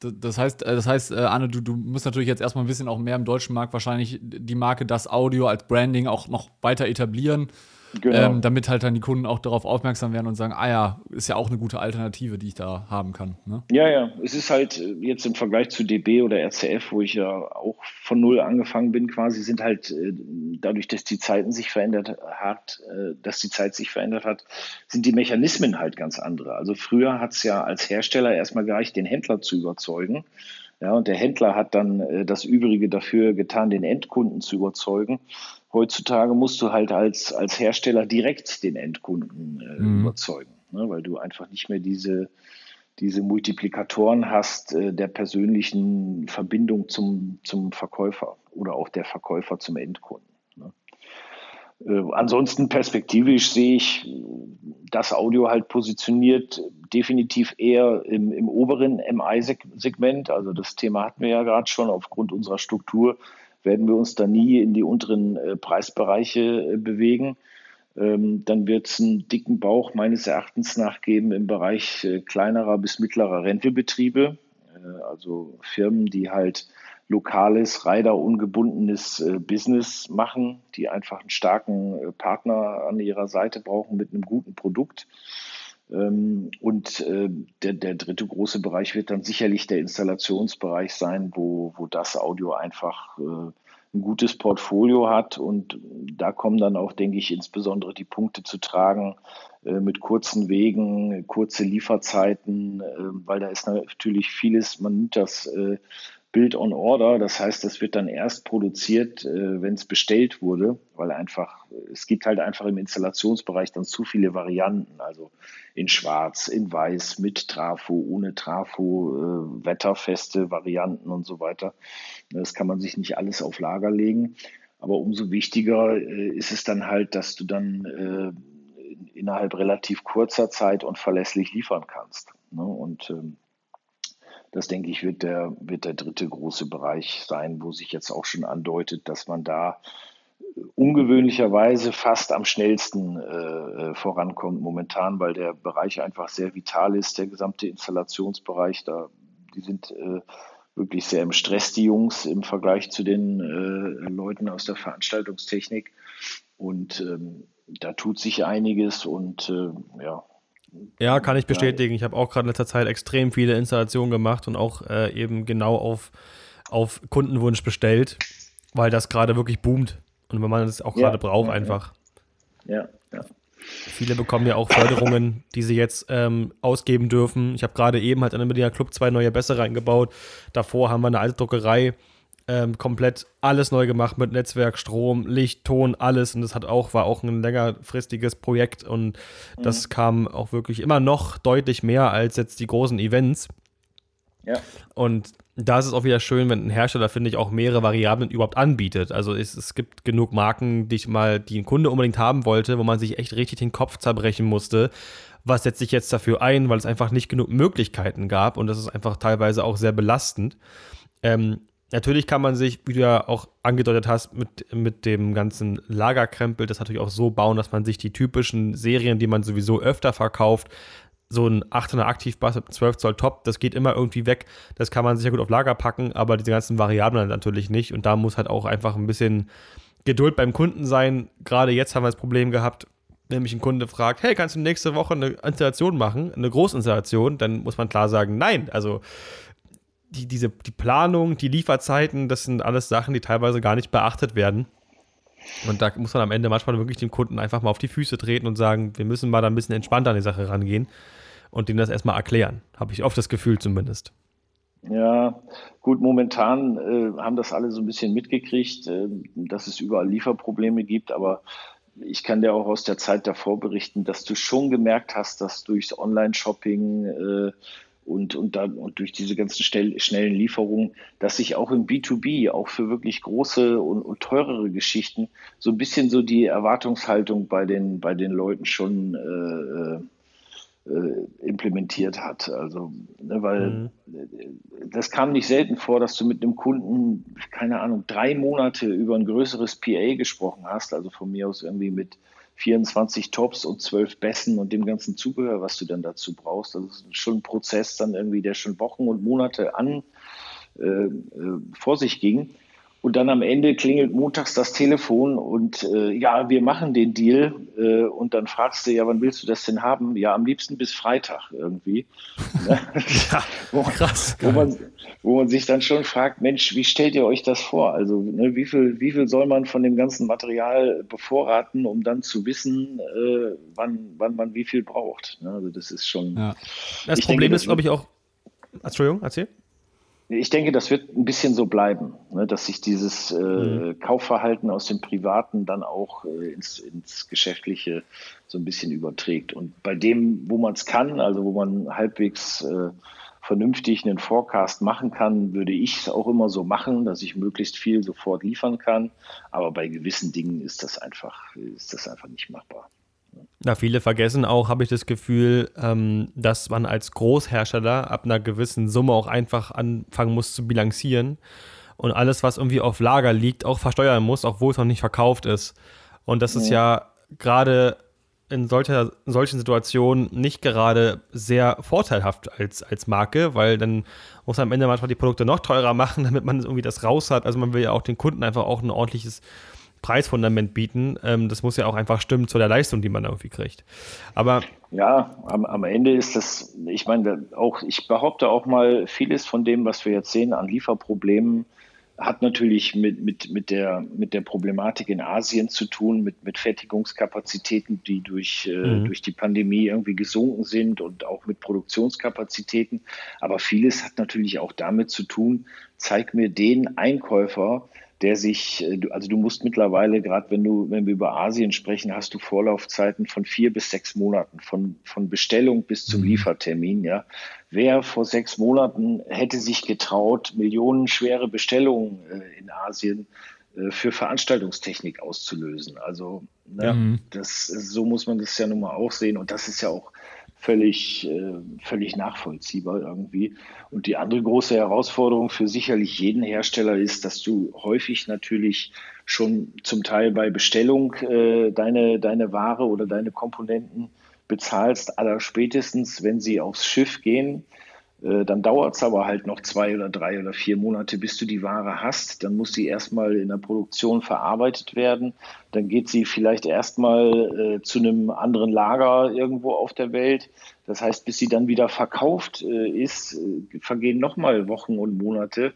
Das heißt, äh, das heißt, äh, Arne, du, du musst natürlich jetzt erstmal ein bisschen auch mehr im deutschen Markt wahrscheinlich die Marke Das Audio als Branding auch noch weiter etablieren. Genau. Ähm, damit halt dann die Kunden auch darauf aufmerksam werden und sagen, ah ja, ist ja auch eine gute Alternative, die ich da haben kann. Ne? Ja, ja, es ist halt äh, jetzt im Vergleich zu DB oder RCF, wo ich ja auch von null angefangen bin, quasi sind halt äh, dadurch, dass die Zeiten sich verändert hat, äh, dass die Zeit sich verändert hat, sind die Mechanismen halt ganz andere. Also früher hat es ja als Hersteller erstmal gereicht, den Händler zu überzeugen. Ja, und der Händler hat dann äh, das Übrige dafür getan, den Endkunden zu überzeugen. Heutzutage musst du halt als, als Hersteller direkt den Endkunden äh, mhm. überzeugen, ne, weil du einfach nicht mehr diese, diese Multiplikatoren hast äh, der persönlichen Verbindung zum, zum Verkäufer oder auch der Verkäufer zum Endkunden. Ne. Äh, ansonsten perspektivisch sehe ich das Audio halt positioniert definitiv eher im, im oberen MI-Segment. Also das Thema hatten wir ja gerade schon aufgrund unserer Struktur werden wir uns da nie in die unteren äh, Preisbereiche äh, bewegen. Ähm, dann wird es einen dicken Bauch meines Erachtens nach geben im Bereich äh, kleinerer bis mittlerer Rentelbetriebe, äh, also Firmen, die halt lokales, Rider ungebundenes Business machen, die einfach einen starken Partner an ihrer Seite brauchen mit einem guten Produkt. Ähm, und äh, der, der dritte große Bereich wird dann sicherlich der Installationsbereich sein, wo, wo das Audio einfach äh, ein gutes Portfolio hat. Und da kommen dann auch, denke ich, insbesondere die Punkte zu tragen äh, mit kurzen Wegen, kurze Lieferzeiten, weil da ist natürlich vieles, man nimmt das Build on Order. Das heißt, das wird dann erst produziert, äh, wenn es bestellt wurde, weil einfach, es gibt halt einfach im Installationsbereich dann zu viele Varianten. Also in Schwarz, in Weiß, mit Trafo, ohne Trafo, äh, wetterfeste Varianten und so weiter. Das kann man sich nicht alles auf Lager legen. Aber umso wichtiger äh, ist es dann halt, dass du dann äh, innerhalb relativ kurzer Zeit und verlässlich liefern kannst. Ne? Und ähm, das denke ich, wird der, wird der dritte große Bereich sein, wo sich jetzt auch schon andeutet, dass man da ungewöhnlicherweise fast am schnellsten äh, vorankommt momentan, weil der Bereich einfach sehr vital ist, der gesamte Installationsbereich. Da, die sind äh, wirklich sehr im Stress, die Jungs, im Vergleich zu den äh, Leuten aus der Veranstaltungstechnik. Und ähm, da tut sich einiges und äh, ja, ja, kann ich bestätigen. Ich habe auch gerade in letzter Zeit extrem viele Installationen gemacht und auch äh, eben genau auf, auf Kundenwunsch bestellt, weil das gerade wirklich boomt und wenn man es auch gerade ja, braucht, ja, einfach. Ja, ja. Viele bekommen ja auch Förderungen, die sie jetzt ähm, ausgeben dürfen. Ich habe gerade eben halt an dem Berliner Club zwei neue Bässe reingebaut. Davor haben wir eine alte Druckerei ähm, komplett alles neu gemacht mit Netzwerk, Strom, Licht, Ton, alles. Und das hat auch, war auch ein längerfristiges Projekt und mhm. das kam auch wirklich immer noch deutlich mehr als jetzt die großen Events. Ja. Und da ist es auch wieder schön, wenn ein Hersteller, finde ich, auch mehrere Variablen überhaupt anbietet. Also es, es gibt genug Marken, die ich mal, die ein Kunde unbedingt haben wollte, wo man sich echt richtig den Kopf zerbrechen musste. Was setze ich jetzt dafür ein, weil es einfach nicht genug Möglichkeiten gab und das ist einfach teilweise auch sehr belastend. Ähm, Natürlich kann man sich, wie du ja auch angedeutet hast, mit, mit dem ganzen Lagerkrempel das natürlich auch so bauen, dass man sich die typischen Serien, die man sowieso öfter verkauft, so ein 800 Aktivbass mit 12 Zoll Top, das geht immer irgendwie weg. Das kann man sicher gut auf Lager packen, aber diese ganzen Variablen natürlich nicht. Und da muss halt auch einfach ein bisschen Geduld beim Kunden sein. Gerade jetzt haben wir das Problem gehabt, wenn mich ein Kunde fragt, hey, kannst du nächste Woche eine Installation machen, eine Großinstallation, dann muss man klar sagen, nein. Also die, diese, die Planung, die Lieferzeiten, das sind alles Sachen, die teilweise gar nicht beachtet werden. Und da muss man am Ende manchmal wirklich dem Kunden einfach mal auf die Füße treten und sagen, wir müssen mal da ein bisschen entspannter an die Sache rangehen und denen das erstmal erklären. Habe ich oft das Gefühl zumindest. Ja, gut, momentan äh, haben das alle so ein bisschen mitgekriegt, äh, dass es überall Lieferprobleme gibt, aber ich kann dir auch aus der Zeit davor berichten, dass du schon gemerkt hast, dass durchs Online-Shopping äh, und, und, dann, und durch diese ganzen schnell, schnellen Lieferungen, dass sich auch im B2B, auch für wirklich große und, und, teurere Geschichten, so ein bisschen so die Erwartungshaltung bei den, bei den Leuten schon äh, implementiert hat. Also, ne, weil mhm. das kam nicht selten vor, dass du mit einem Kunden, keine Ahnung, drei Monate über ein größeres PA gesprochen hast, also von mir aus irgendwie mit 24 Tops und 12 Bässen und dem ganzen Zubehör, was du dann dazu brauchst. Das ist schon ein Prozess dann irgendwie, der schon Wochen und Monate an äh, äh vor sich ging. Und dann am Ende klingelt montags das Telefon und äh, ja, wir machen den Deal. Äh, und dann fragst du, ja, wann willst du das denn haben? Ja, am liebsten bis Freitag irgendwie. ja, wo, krass. Wo man, wo man sich dann schon fragt, Mensch, wie stellt ihr euch das vor? Also ne, wie, viel, wie viel soll man von dem ganzen Material bevorraten, um dann zu wissen, äh, wann, wann man wie viel braucht? Ne? Also das ist schon. Ja. Das Problem denke, ist, glaube ich, auch. Entschuldigung, erzähl. Ich denke, das wird ein bisschen so bleiben, ne, dass sich dieses äh, mhm. Kaufverhalten aus dem Privaten dann auch äh, ins, ins Geschäftliche so ein bisschen überträgt. Und bei dem, wo man es kann, also wo man halbwegs äh, vernünftig einen Forecast machen kann, würde ich es auch immer so machen, dass ich möglichst viel sofort liefern kann. Aber bei gewissen Dingen ist das einfach, ist das einfach nicht machbar. Na, viele vergessen auch, habe ich das Gefühl, ähm, dass man als Großhersteller ab einer gewissen Summe auch einfach anfangen muss zu bilanzieren und alles, was irgendwie auf Lager liegt, auch versteuern muss, obwohl es noch nicht verkauft ist. Und das ist ja gerade in, solcher, in solchen Situationen nicht gerade sehr vorteilhaft als, als Marke, weil dann muss man am Ende manchmal die Produkte noch teurer machen, damit man irgendwie das raus hat. Also man will ja auch den Kunden einfach auch ein ordentliches Preisfundament bieten. Ähm, das muss ja auch einfach stimmen zu der Leistung, die man irgendwie kriegt. Aber ja, am, am Ende ist das, ich meine, auch, ich behaupte auch mal, vieles von dem, was wir jetzt sehen an Lieferproblemen, hat natürlich mit, mit, mit, der, mit der Problematik in Asien zu tun, mit, mit Fertigungskapazitäten, die durch, äh, mhm. durch die Pandemie irgendwie gesunken sind und auch mit Produktionskapazitäten. Aber vieles hat natürlich auch damit zu tun, zeig mir den Einkäufer, der sich, äh, also du musst mittlerweile, gerade wenn du, wenn wir über Asien sprechen, hast du Vorlaufzeiten von vier bis sechs Monaten, von, von Bestellung bis zum mhm. Liefertermin, ja. Wer vor sechs Monaten hätte sich getraut, millionenschwere Bestellungen äh, in Asien für Veranstaltungstechnik auszulösen? Also, ne, mhm. das, so muss man das ja nun mal auch sehen. Und das ist ja auch völlig, äh, völlig nachvollziehbar irgendwie. Und die andere große Herausforderung für sicherlich jeden Hersteller ist, dass du häufig natürlich schon zum Teil bei Bestellung äh, deine, deine Ware oder deine Komponenten bezahlst, aller spätestens, wenn sie aufs Schiff gehen, äh, dann dauert es aber halt noch zwei oder drei oder vier Monate, bis du die Ware hast. Dann muss sie erstmal in der Produktion verarbeitet werden. Dann geht sie vielleicht erstmal äh, zu einem anderen Lager irgendwo auf der Welt. Das heißt, bis sie dann wieder verkauft äh, ist, äh, vergehen nochmal Wochen und Monate.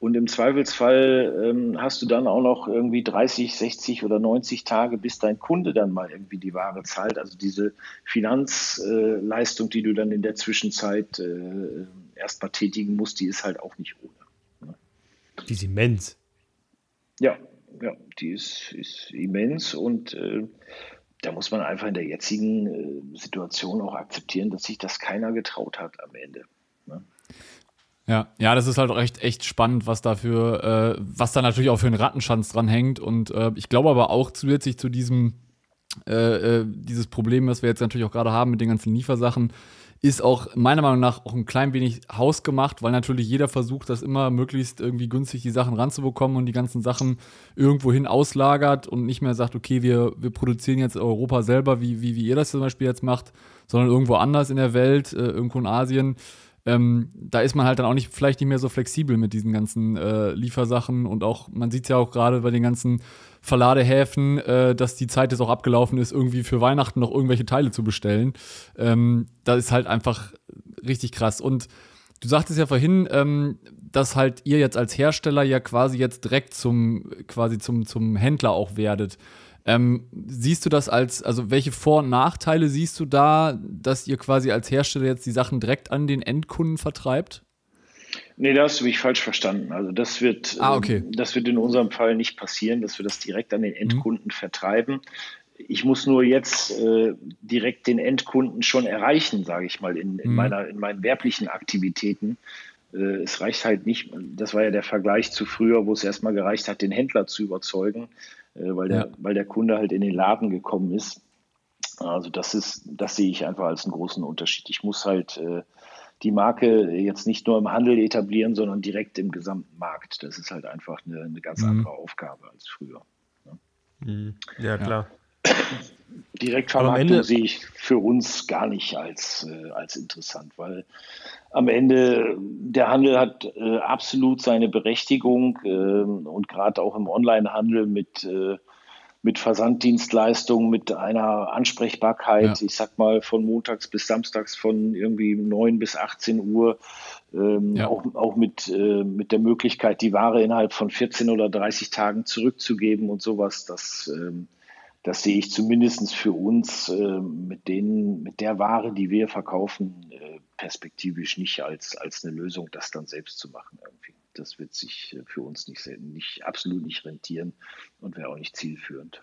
Und im Zweifelsfall ähm, hast du dann auch noch irgendwie 30, 60 oder 90 Tage, bis dein Kunde dann mal irgendwie die Ware zahlt. Also diese Finanzleistung, äh, die du dann in der Zwischenzeit äh, erstmal tätigen musst, die ist halt auch nicht ohne. Ne? Die ist immens. Ja, ja, die ist, ist immens und äh, da muss man einfach in der jetzigen äh, Situation auch akzeptieren, dass sich das keiner getraut hat am Ende. Ne? Ja, ja, das ist halt echt, echt spannend, was dafür, äh, was da natürlich auch für einen Rattenschanz dran hängt. Und äh, ich glaube aber auch zusätzlich zu diesem, äh, äh, dieses Problem, was wir jetzt natürlich auch gerade haben mit den ganzen Liefersachen, ist auch meiner Meinung nach auch ein klein wenig hausgemacht, weil natürlich jeder versucht, das immer möglichst irgendwie günstig die Sachen ranzubekommen und die ganzen Sachen irgendwohin auslagert und nicht mehr sagt, okay, wir, wir produzieren jetzt Europa selber, wie, wie, wie ihr das zum Beispiel jetzt macht, sondern irgendwo anders in der Welt, äh, irgendwo in Asien ähm, da ist man halt dann auch nicht, vielleicht nicht mehr so flexibel mit diesen ganzen äh, Liefersachen und auch, man sieht es ja auch gerade bei den ganzen Verladehäfen, äh, dass die Zeit jetzt auch abgelaufen ist, irgendwie für Weihnachten noch irgendwelche Teile zu bestellen. Ähm, das ist halt einfach richtig krass. Und du sagtest ja vorhin, ähm, dass halt ihr jetzt als Hersteller ja quasi jetzt direkt zum, quasi zum, zum Händler auch werdet. Ähm, siehst du das als, also welche Vor- und Nachteile siehst du da, dass ihr quasi als Hersteller jetzt die Sachen direkt an den Endkunden vertreibt? Nee, da hast du mich falsch verstanden. Also das wird, ah, okay. ähm, das wird in unserem Fall nicht passieren, dass wir das direkt an den mhm. Endkunden mhm. vertreiben. Ich muss nur jetzt äh, direkt den Endkunden schon erreichen, sage ich mal, in, in, mhm. meiner, in meinen werblichen Aktivitäten. Äh, es reicht halt nicht, das war ja der Vergleich zu früher, wo es erstmal gereicht hat, den Händler zu überzeugen. Äh, weil, der, ja. weil der Kunde halt in den Laden gekommen ist. Also das ist, das sehe ich einfach als einen großen Unterschied. Ich muss halt äh, die Marke jetzt nicht nur im Handel etablieren, sondern direkt im gesamten Markt. Das ist halt einfach eine, eine ganz mhm. andere Aufgabe als früher. Ne? Mhm. Ja, klar. Direktvermarktung sehe ich für uns gar nicht als, äh, als interessant, weil am Ende der Handel hat äh, absolut seine Berechtigung äh, und gerade auch im Onlinehandel mit äh, mit Versanddienstleistungen, mit einer Ansprechbarkeit, ja. ich sag mal von montags bis samstags von irgendwie 9 bis 18 Uhr, ähm, ja. auch, auch mit, äh, mit der Möglichkeit, die Ware innerhalb von 14 oder 30 Tagen zurückzugeben und sowas, das, ähm, das sehe ich zumindest für uns äh, mit, denen, mit der Ware, die wir verkaufen, äh, perspektivisch nicht als, als eine Lösung, das dann selbst zu machen irgendwie das wird sich äh, für uns nicht, nicht absolut nicht rentieren und wäre auch nicht zielführend.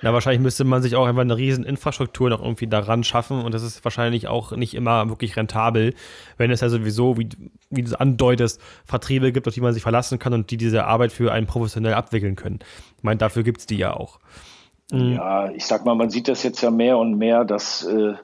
Ja, wahrscheinlich müsste man sich auch einfach eine riesen Infrastruktur noch irgendwie daran schaffen und das ist wahrscheinlich auch nicht immer wirklich rentabel, wenn es ja sowieso, wie, wie du andeutest, Vertriebe gibt, auf die man sich verlassen kann und die diese Arbeit für einen professionell abwickeln können. Ich meine, dafür gibt es die ja auch. Mhm. Ja, ich sag mal, man sieht das jetzt ja mehr und mehr, dass äh,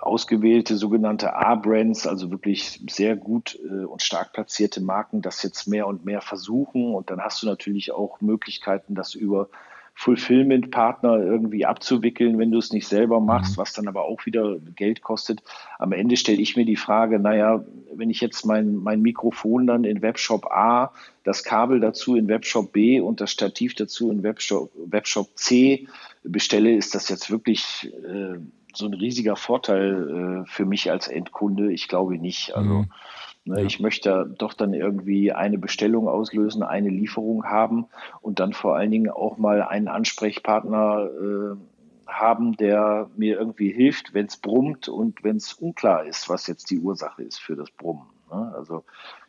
ausgewählte sogenannte A-Brands, also wirklich sehr gut äh, und stark platzierte Marken, das jetzt mehr und mehr versuchen. Und dann hast du natürlich auch Möglichkeiten, das über Fulfillment-Partner irgendwie abzuwickeln, wenn du es nicht selber machst, mhm. was dann aber auch wieder Geld kostet. Am Ende stelle ich mir die Frage, naja, wenn ich jetzt mein, mein Mikrofon dann in Webshop A, das Kabel dazu in Webshop B und das Stativ dazu in Webshop, Webshop C bestelle, ist das jetzt wirklich äh, so ein riesiger Vorteil äh, für mich als Endkunde? Ich glaube nicht. Also mhm. Ne, ja. ich möchte doch dann irgendwie eine Bestellung auslösen, eine Lieferung haben und dann vor allen Dingen auch mal einen Ansprechpartner äh, haben, der mir irgendwie hilft, wenn es brummt und wenn es unklar ist, was jetzt die Ursache ist für das Brummen. Ne? Also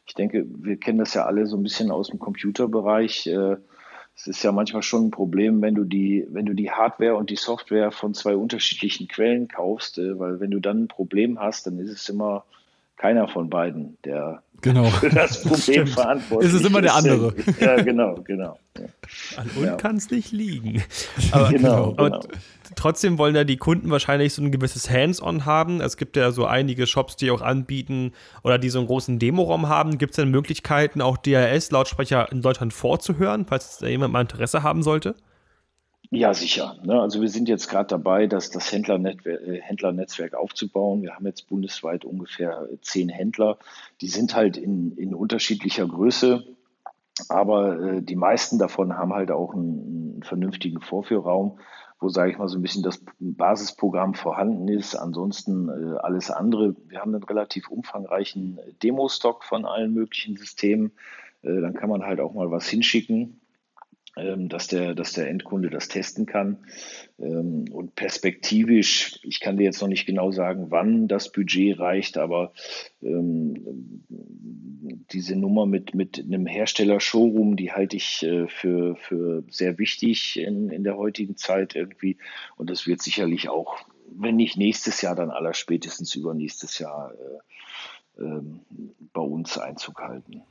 ich denke, wir kennen das ja alle so ein bisschen aus dem Computerbereich. Äh, es ist ja manchmal schon ein Problem, wenn du die, wenn du die Hardware und die Software von zwei unterschiedlichen Quellen kaufst, äh, weil wenn du dann ein Problem hast, dann ist es immer keiner von beiden, der genau. für das Problem verantwortlich ist. Es ist immer der andere. Ja, genau, genau. An uns ja. kann es nicht liegen. Aber, genau, aber genau trotzdem wollen ja die Kunden wahrscheinlich so ein gewisses Hands-on haben. Es gibt ja so einige Shops, die auch anbieten oder die so einen großen Demoraum haben. Gibt es denn Möglichkeiten, auch DRS-Lautsprecher in Deutschland vorzuhören, falls da jemand mal Interesse haben sollte? Ja, sicher. Ne? Also wir sind jetzt gerade dabei, das, das Händlernetzwerk, äh, Händlernetzwerk aufzubauen. Wir haben jetzt bundesweit ungefähr zehn Händler. Die sind halt in, in unterschiedlicher Größe, aber äh, die meisten davon haben halt auch einen, einen vernünftigen Vorführraum wo, sage ich mal, so ein bisschen das Basisprogramm vorhanden ist. Ansonsten äh, alles andere. Wir haben einen relativ umfangreichen Demo-Stock von allen möglichen Systemen. Äh, dann kann man halt auch mal was hinschicken. Ähm, dass der, dass der Endkunde das testen kann. Ähm, und perspektivisch, ich kann dir jetzt noch nicht genau sagen, wann das Budget reicht, aber ähm, diese Nummer mit, mit einem Hersteller-Showroom, die halte ich äh, für, für sehr wichtig in, in der heutigen Zeit irgendwie. Und das wird sicherlich auch, wenn nicht nächstes Jahr, dann aller spätestens übernächstes Jahr äh, bei uns Einzug halten.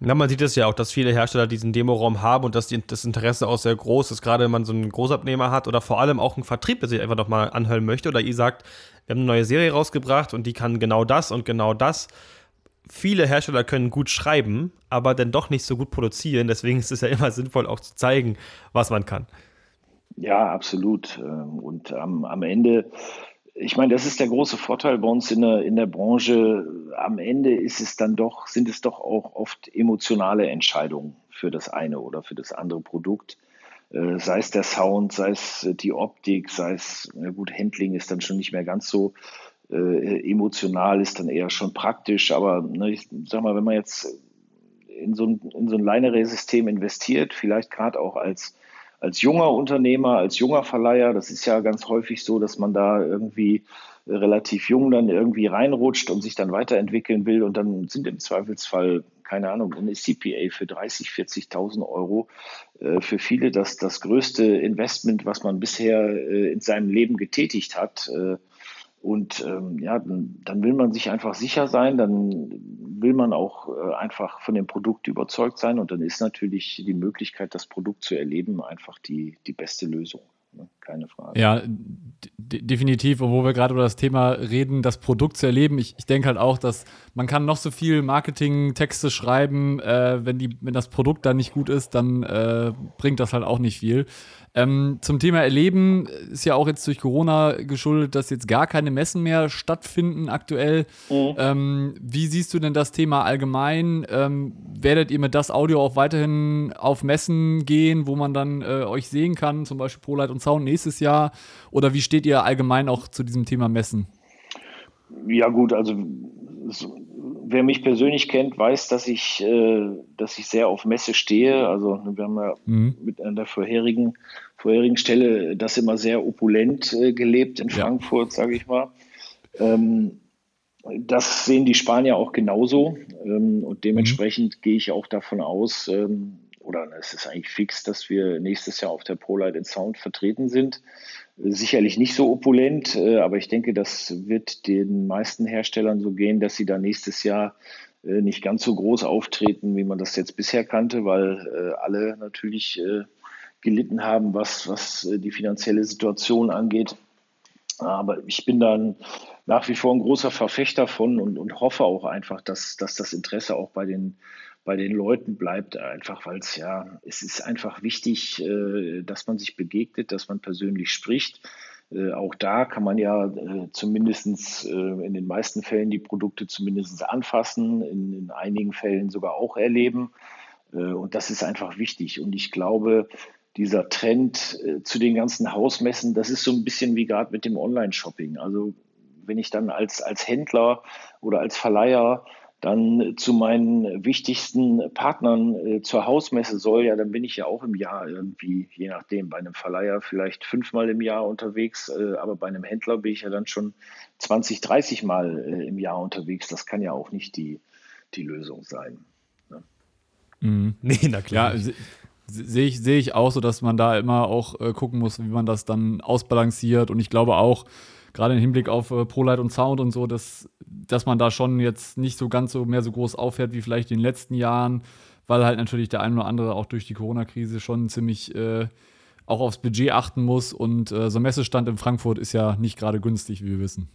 Ja, man sieht es ja auch, dass viele Hersteller diesen Demoraum haben und dass die, das Interesse auch sehr groß ist, gerade wenn man so einen Großabnehmer hat oder vor allem auch einen Vertrieb, der sich einfach nochmal anhören möchte oder ihr sagt, wir haben eine neue Serie rausgebracht und die kann genau das und genau das. Viele Hersteller können gut schreiben, aber dann doch nicht so gut produzieren. Deswegen ist es ja immer sinnvoll, auch zu zeigen, was man kann. Ja, absolut. Ähm, und am, am Ende ich meine, das ist der große Vorteil bei uns in der, in der Branche. Am Ende ist es dann doch, sind es doch auch oft emotionale Entscheidungen für das eine oder für das andere Produkt. Äh, sei es der Sound, sei es die Optik, sei es, na gut, Handling ist dann schon nicht mehr ganz so äh, emotional, ist dann eher schon praktisch. Aber ne, ich sag mal, wenn man jetzt in so ein, in so ein Leineray-System investiert, vielleicht gerade auch als als junger Unternehmer, als junger Verleiher, das ist ja ganz häufig so, dass man da irgendwie relativ jung dann irgendwie reinrutscht und sich dann weiterentwickeln will und dann sind im Zweifelsfall, keine Ahnung, eine CPA für 30, 40.000 Euro äh, für viele das, das größte Investment, was man bisher äh, in seinem Leben getätigt hat. Äh, und ähm, ja, dann, dann, will man sich einfach sicher sein, dann will man auch äh, einfach von dem Produkt überzeugt sein und dann ist natürlich die Möglichkeit, das Produkt zu erleben, einfach die, die beste Lösung. Ne? Keine Frage. Ja, definitiv. Und wo wir gerade über das Thema reden, das Produkt zu erleben, ich, ich denke halt auch, dass man kann noch so viel Marketing-Texte schreiben, äh, wenn, die, wenn das Produkt dann nicht gut ist, dann äh, bringt das halt auch nicht viel. Ähm, zum Thema Erleben ist ja auch jetzt durch Corona geschuldet, dass jetzt gar keine Messen mehr stattfinden aktuell. Mhm. Ähm, wie siehst du denn das Thema allgemein? Ähm, werdet ihr mit das Audio auch weiterhin auf Messen gehen, wo man dann äh, euch sehen kann, zum Beispiel ProLight und Sound nächstes Jahr? Oder wie steht ihr allgemein auch zu diesem Thema Messen? Ja gut, also wer mich persönlich kennt, weiß, dass ich, äh, dass ich sehr auf Messe stehe. Also wir haben ja mhm. mit einer vorherigen, vorherigen Stelle das immer sehr opulent äh, gelebt in ja. Frankfurt, sage ich mal. Ähm, das sehen die Spanier auch genauso ähm, und dementsprechend mhm. gehe ich auch davon aus, ähm, oder es ist eigentlich fix, dass wir nächstes Jahr auf der ProLight in Sound vertreten sind. Sicherlich nicht so opulent, äh, aber ich denke, das wird den meisten Herstellern so gehen, dass sie da nächstes Jahr äh, nicht ganz so groß auftreten, wie man das jetzt bisher kannte, weil äh, alle natürlich gelitten haben, was, was die finanzielle Situation angeht. Aber ich bin dann nach wie vor ein großer Verfechter von und, und hoffe auch einfach, dass, dass das Interesse auch bei den bei den Leuten bleibt, einfach weil es ja, es ist einfach wichtig, äh, dass man sich begegnet, dass man persönlich spricht. Äh, auch da kann man ja äh, zumindest in den meisten Fällen die Produkte zumindest anfassen, in, in einigen Fällen sogar auch erleben. Und das ist einfach wichtig. Und ich glaube, dieser Trend zu den ganzen Hausmessen, das ist so ein bisschen wie gerade mit dem Online-Shopping. Also wenn ich dann als, als Händler oder als Verleiher dann zu meinen wichtigsten Partnern äh, zur Hausmesse soll, ja, dann bin ich ja auch im Jahr irgendwie, je nachdem, bei einem Verleiher vielleicht fünfmal im Jahr unterwegs, äh, aber bei einem Händler bin ich ja dann schon 20, 30 Mal äh, im Jahr unterwegs. Das kann ja auch nicht die, die Lösung sein. Ne? Mhm. Nee, na klar. Ja, sehe ich, seh ich auch so, dass man da immer auch äh, gucken muss, wie man das dann ausbalanciert. Und ich glaube auch, gerade im Hinblick auf äh, ProLight und Sound und so, dass, dass man da schon jetzt nicht so ganz so mehr so groß auffährt wie vielleicht in den letzten Jahren, weil halt natürlich der ein oder andere auch durch die Corona-Krise schon ziemlich äh, auch aufs Budget achten muss. Und äh, so ein Messestand in Frankfurt ist ja nicht gerade günstig, wie wir wissen.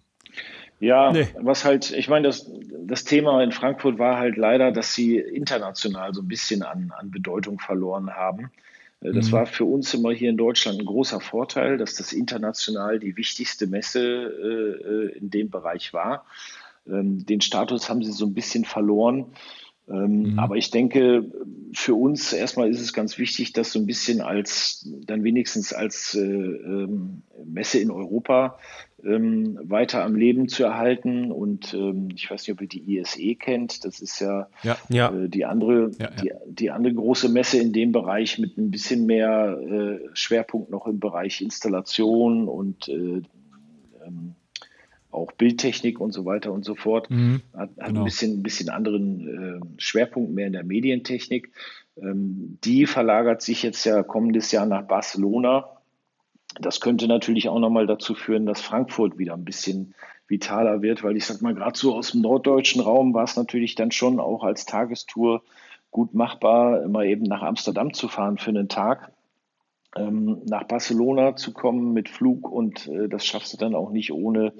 Ja, nee. was halt, ich meine, das, das Thema in Frankfurt war halt leider, dass sie international so ein bisschen an, an Bedeutung verloren haben. Äh, das mhm. war für uns immer hier in Deutschland ein großer Vorteil, dass das international die wichtigste Messe äh, äh, in dem Bereich war. Ähm, den Status haben sie so ein bisschen verloren. Ähm, mhm. Aber ich denke, für uns erstmal ist es ganz wichtig, das so ein bisschen als, dann wenigstens als äh, ähm, Messe in Europa ähm, weiter am Leben zu erhalten. Und ähm, ich weiß nicht, ob ihr die ISE kennt. Das ist ja, ja, ja. Äh, die, andere, ja, die, die, andere große Messe in dem Bereich mit ein bisschen mehr äh, Schwerpunkt noch im Bereich Installation und äh, ähm, auch Bildtechnik und so weiter und so fort. Mhm, hat, hat genau. ein bisschen, ein bisschen anderen äh, Schwerpunkt mehr in der Medientechnik. Ähm, die verlagert sich jetzt ja kommendes Jahr nach Barcelona. Das könnte natürlich auch nochmal dazu führen, dass Frankfurt wieder ein bisschen vitaler wird, weil ich sag mal, gerade so aus dem norddeutschen Raum war es natürlich dann schon auch als Tagestour gut machbar, immer eben nach Amsterdam zu fahren für einen Tag. Ähm, nach Barcelona zu kommen mit Flug und äh, das schaffst du dann auch nicht ohne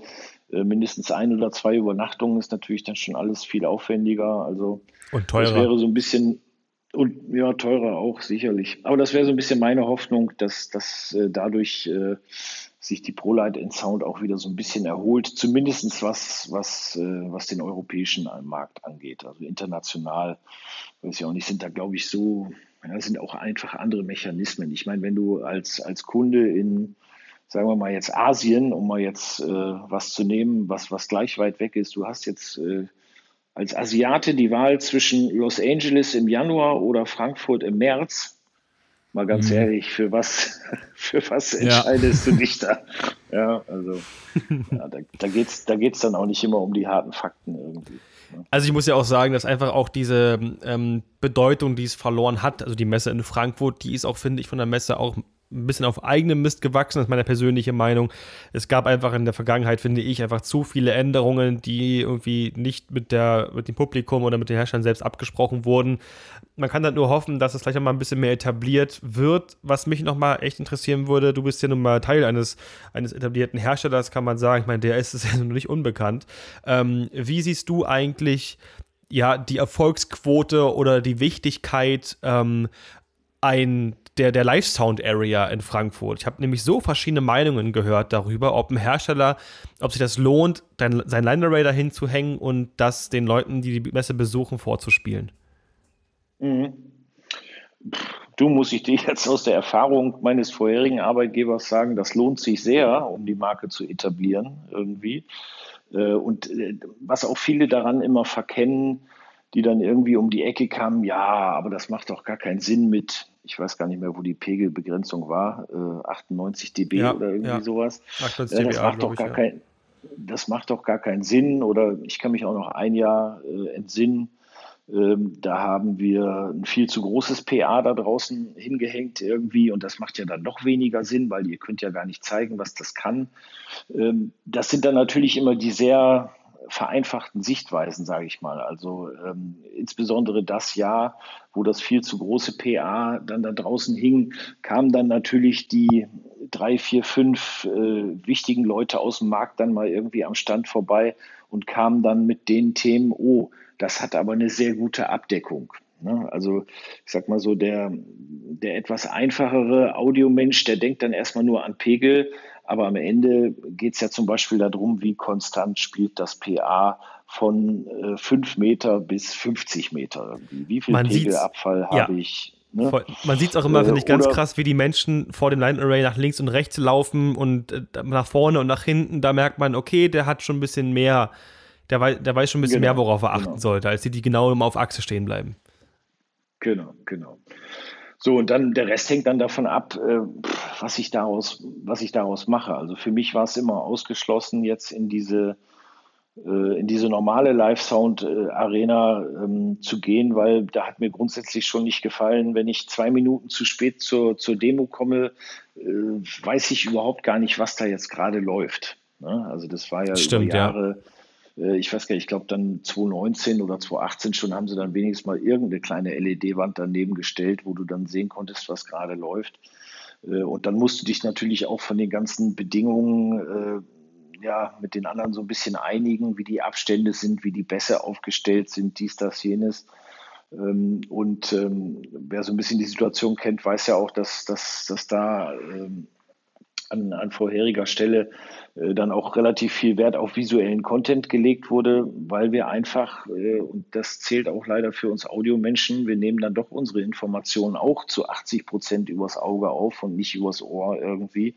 mindestens ein oder zwei Übernachtungen ist natürlich dann schon alles viel aufwendiger. Also und teurer. das wäre so ein bisschen und ja, teurer auch sicherlich. Aber das wäre so ein bisschen meine Hoffnung, dass, dass äh, dadurch äh, sich die ProLight in Sound auch wieder so ein bisschen erholt, zumindest was, was, äh, was den europäischen Markt angeht. Also international, weiß ich auch nicht, sind da, glaube ich, so, ja, sind auch einfach andere Mechanismen. Ich meine, wenn du als, als Kunde in sagen wir mal jetzt Asien, um mal jetzt äh, was zu nehmen, was, was gleich weit weg ist. Du hast jetzt äh, als Asiate die Wahl zwischen Los Angeles im Januar oder Frankfurt im März. Mal ganz mhm. ehrlich, für was, für was entscheidest ja. du dich da? Ja, also ja, da, da geht es da geht's dann auch nicht immer um die harten Fakten irgendwie. Ne? Also ich muss ja auch sagen, dass einfach auch diese ähm, Bedeutung, die es verloren hat, also die Messe in Frankfurt, die ist auch, finde ich, von der Messe auch ein bisschen auf eigenem Mist gewachsen, ist meine persönliche Meinung. Es gab einfach in der Vergangenheit, finde ich, einfach zu viele Änderungen, die irgendwie nicht mit, der, mit dem Publikum oder mit den Herstellern selbst abgesprochen wurden. Man kann dann nur hoffen, dass es vielleicht mal ein bisschen mehr etabliert wird. Was mich nochmal echt interessieren würde, du bist ja nun mal Teil eines, eines etablierten Herstellers, kann man sagen. Ich meine, der ist es ja noch nicht unbekannt. Ähm, wie siehst du eigentlich ja, die Erfolgsquote oder die Wichtigkeit ähm, ein, der, der Live-Sound-Area in Frankfurt. Ich habe nämlich so verschiedene Meinungen gehört darüber, ob ein Hersteller, ob sich das lohnt, dein, sein Line-Array dahin zu und das den Leuten, die die Messe besuchen, vorzuspielen. Mhm. Du muss ich dir jetzt aus der Erfahrung meines vorherigen Arbeitgebers sagen, das lohnt sich sehr, um die Marke zu etablieren irgendwie. Äh, und äh, was auch viele daran immer verkennen, die dann irgendwie um die Ecke kamen, ja, aber das macht doch gar keinen Sinn mit, ich weiß gar nicht mehr, wo die Pegelbegrenzung war, äh, 98 dB ja, oder irgendwie ja. sowas. 98 dB, das macht doch gar ich, kein, das macht doch gar keinen Sinn. Oder ich kann mich auch noch ein Jahr äh, entsinnen. Ähm, da haben wir ein viel zu großes PA da draußen hingehängt irgendwie und das macht ja dann noch weniger Sinn, weil ihr könnt ja gar nicht zeigen, was das kann. Ähm, das sind dann natürlich immer die sehr vereinfachten Sichtweisen, sage ich mal. Also ähm, insbesondere das Jahr, wo das viel zu große PA dann da draußen hing, kamen dann natürlich die drei, vier, fünf äh, wichtigen Leute aus dem Markt dann mal irgendwie am Stand vorbei und kamen dann mit den Themen, oh, das hat aber eine sehr gute Abdeckung. Ne? Also ich sag mal so, der, der etwas einfachere Audiomensch, der denkt dann erstmal nur an Pegel, aber am Ende geht es ja zum Beispiel darum, wie konstant spielt das PA von äh, 5 Meter bis 50 Meter. Wie viel Pegelabfall ja. habe ich? Ne? Man sieht es auch immer, finde ich, ganz Oder, krass, wie die Menschen vor dem Line Array nach links und rechts laufen und äh, nach vorne und nach hinten. Da merkt man, okay, der hat schon ein bisschen mehr, der, weiß, der weiß schon ein bisschen genau, mehr, worauf er achten genau. sollte, als die, die genau immer auf Achse stehen bleiben. Genau, genau. So, und dann der Rest hängt dann davon ab, äh, was ich daraus, was ich daraus mache. Also für mich war es immer ausgeschlossen, jetzt in diese, äh, in diese normale Live-Sound-Arena ähm, zu gehen, weil da hat mir grundsätzlich schon nicht gefallen, wenn ich zwei Minuten zu spät zur, zur Demo komme, äh, weiß ich überhaupt gar nicht, was da jetzt gerade läuft. Ne? Also das war ja Stimmt, über Jahre. Ja ich weiß gar nicht, ich glaube dann 2019 oder 2018 schon haben sie dann wenigstens mal irgendeine kleine LED-Wand daneben gestellt, wo du dann sehen konntest, was gerade läuft. Äh, und dann musst du dich natürlich auch von den ganzen Bedingungen äh, ja, mit den anderen so ein bisschen einigen, wie die Abstände sind, wie die Bässe aufgestellt sind, dies, das, jenes. Ähm, und ähm, wer so ein bisschen die Situation kennt, weiß ja auch, dass, dass, dass da ähm, an, an vorheriger Stelle äh, dann auch relativ viel Wert auf visuellen Content gelegt wurde, weil wir einfach, äh, und das zählt auch leider für uns Audiomenschen, wir nehmen dann doch unsere Informationen auch zu 80 Prozent übers Auge auf und nicht übers Ohr irgendwie.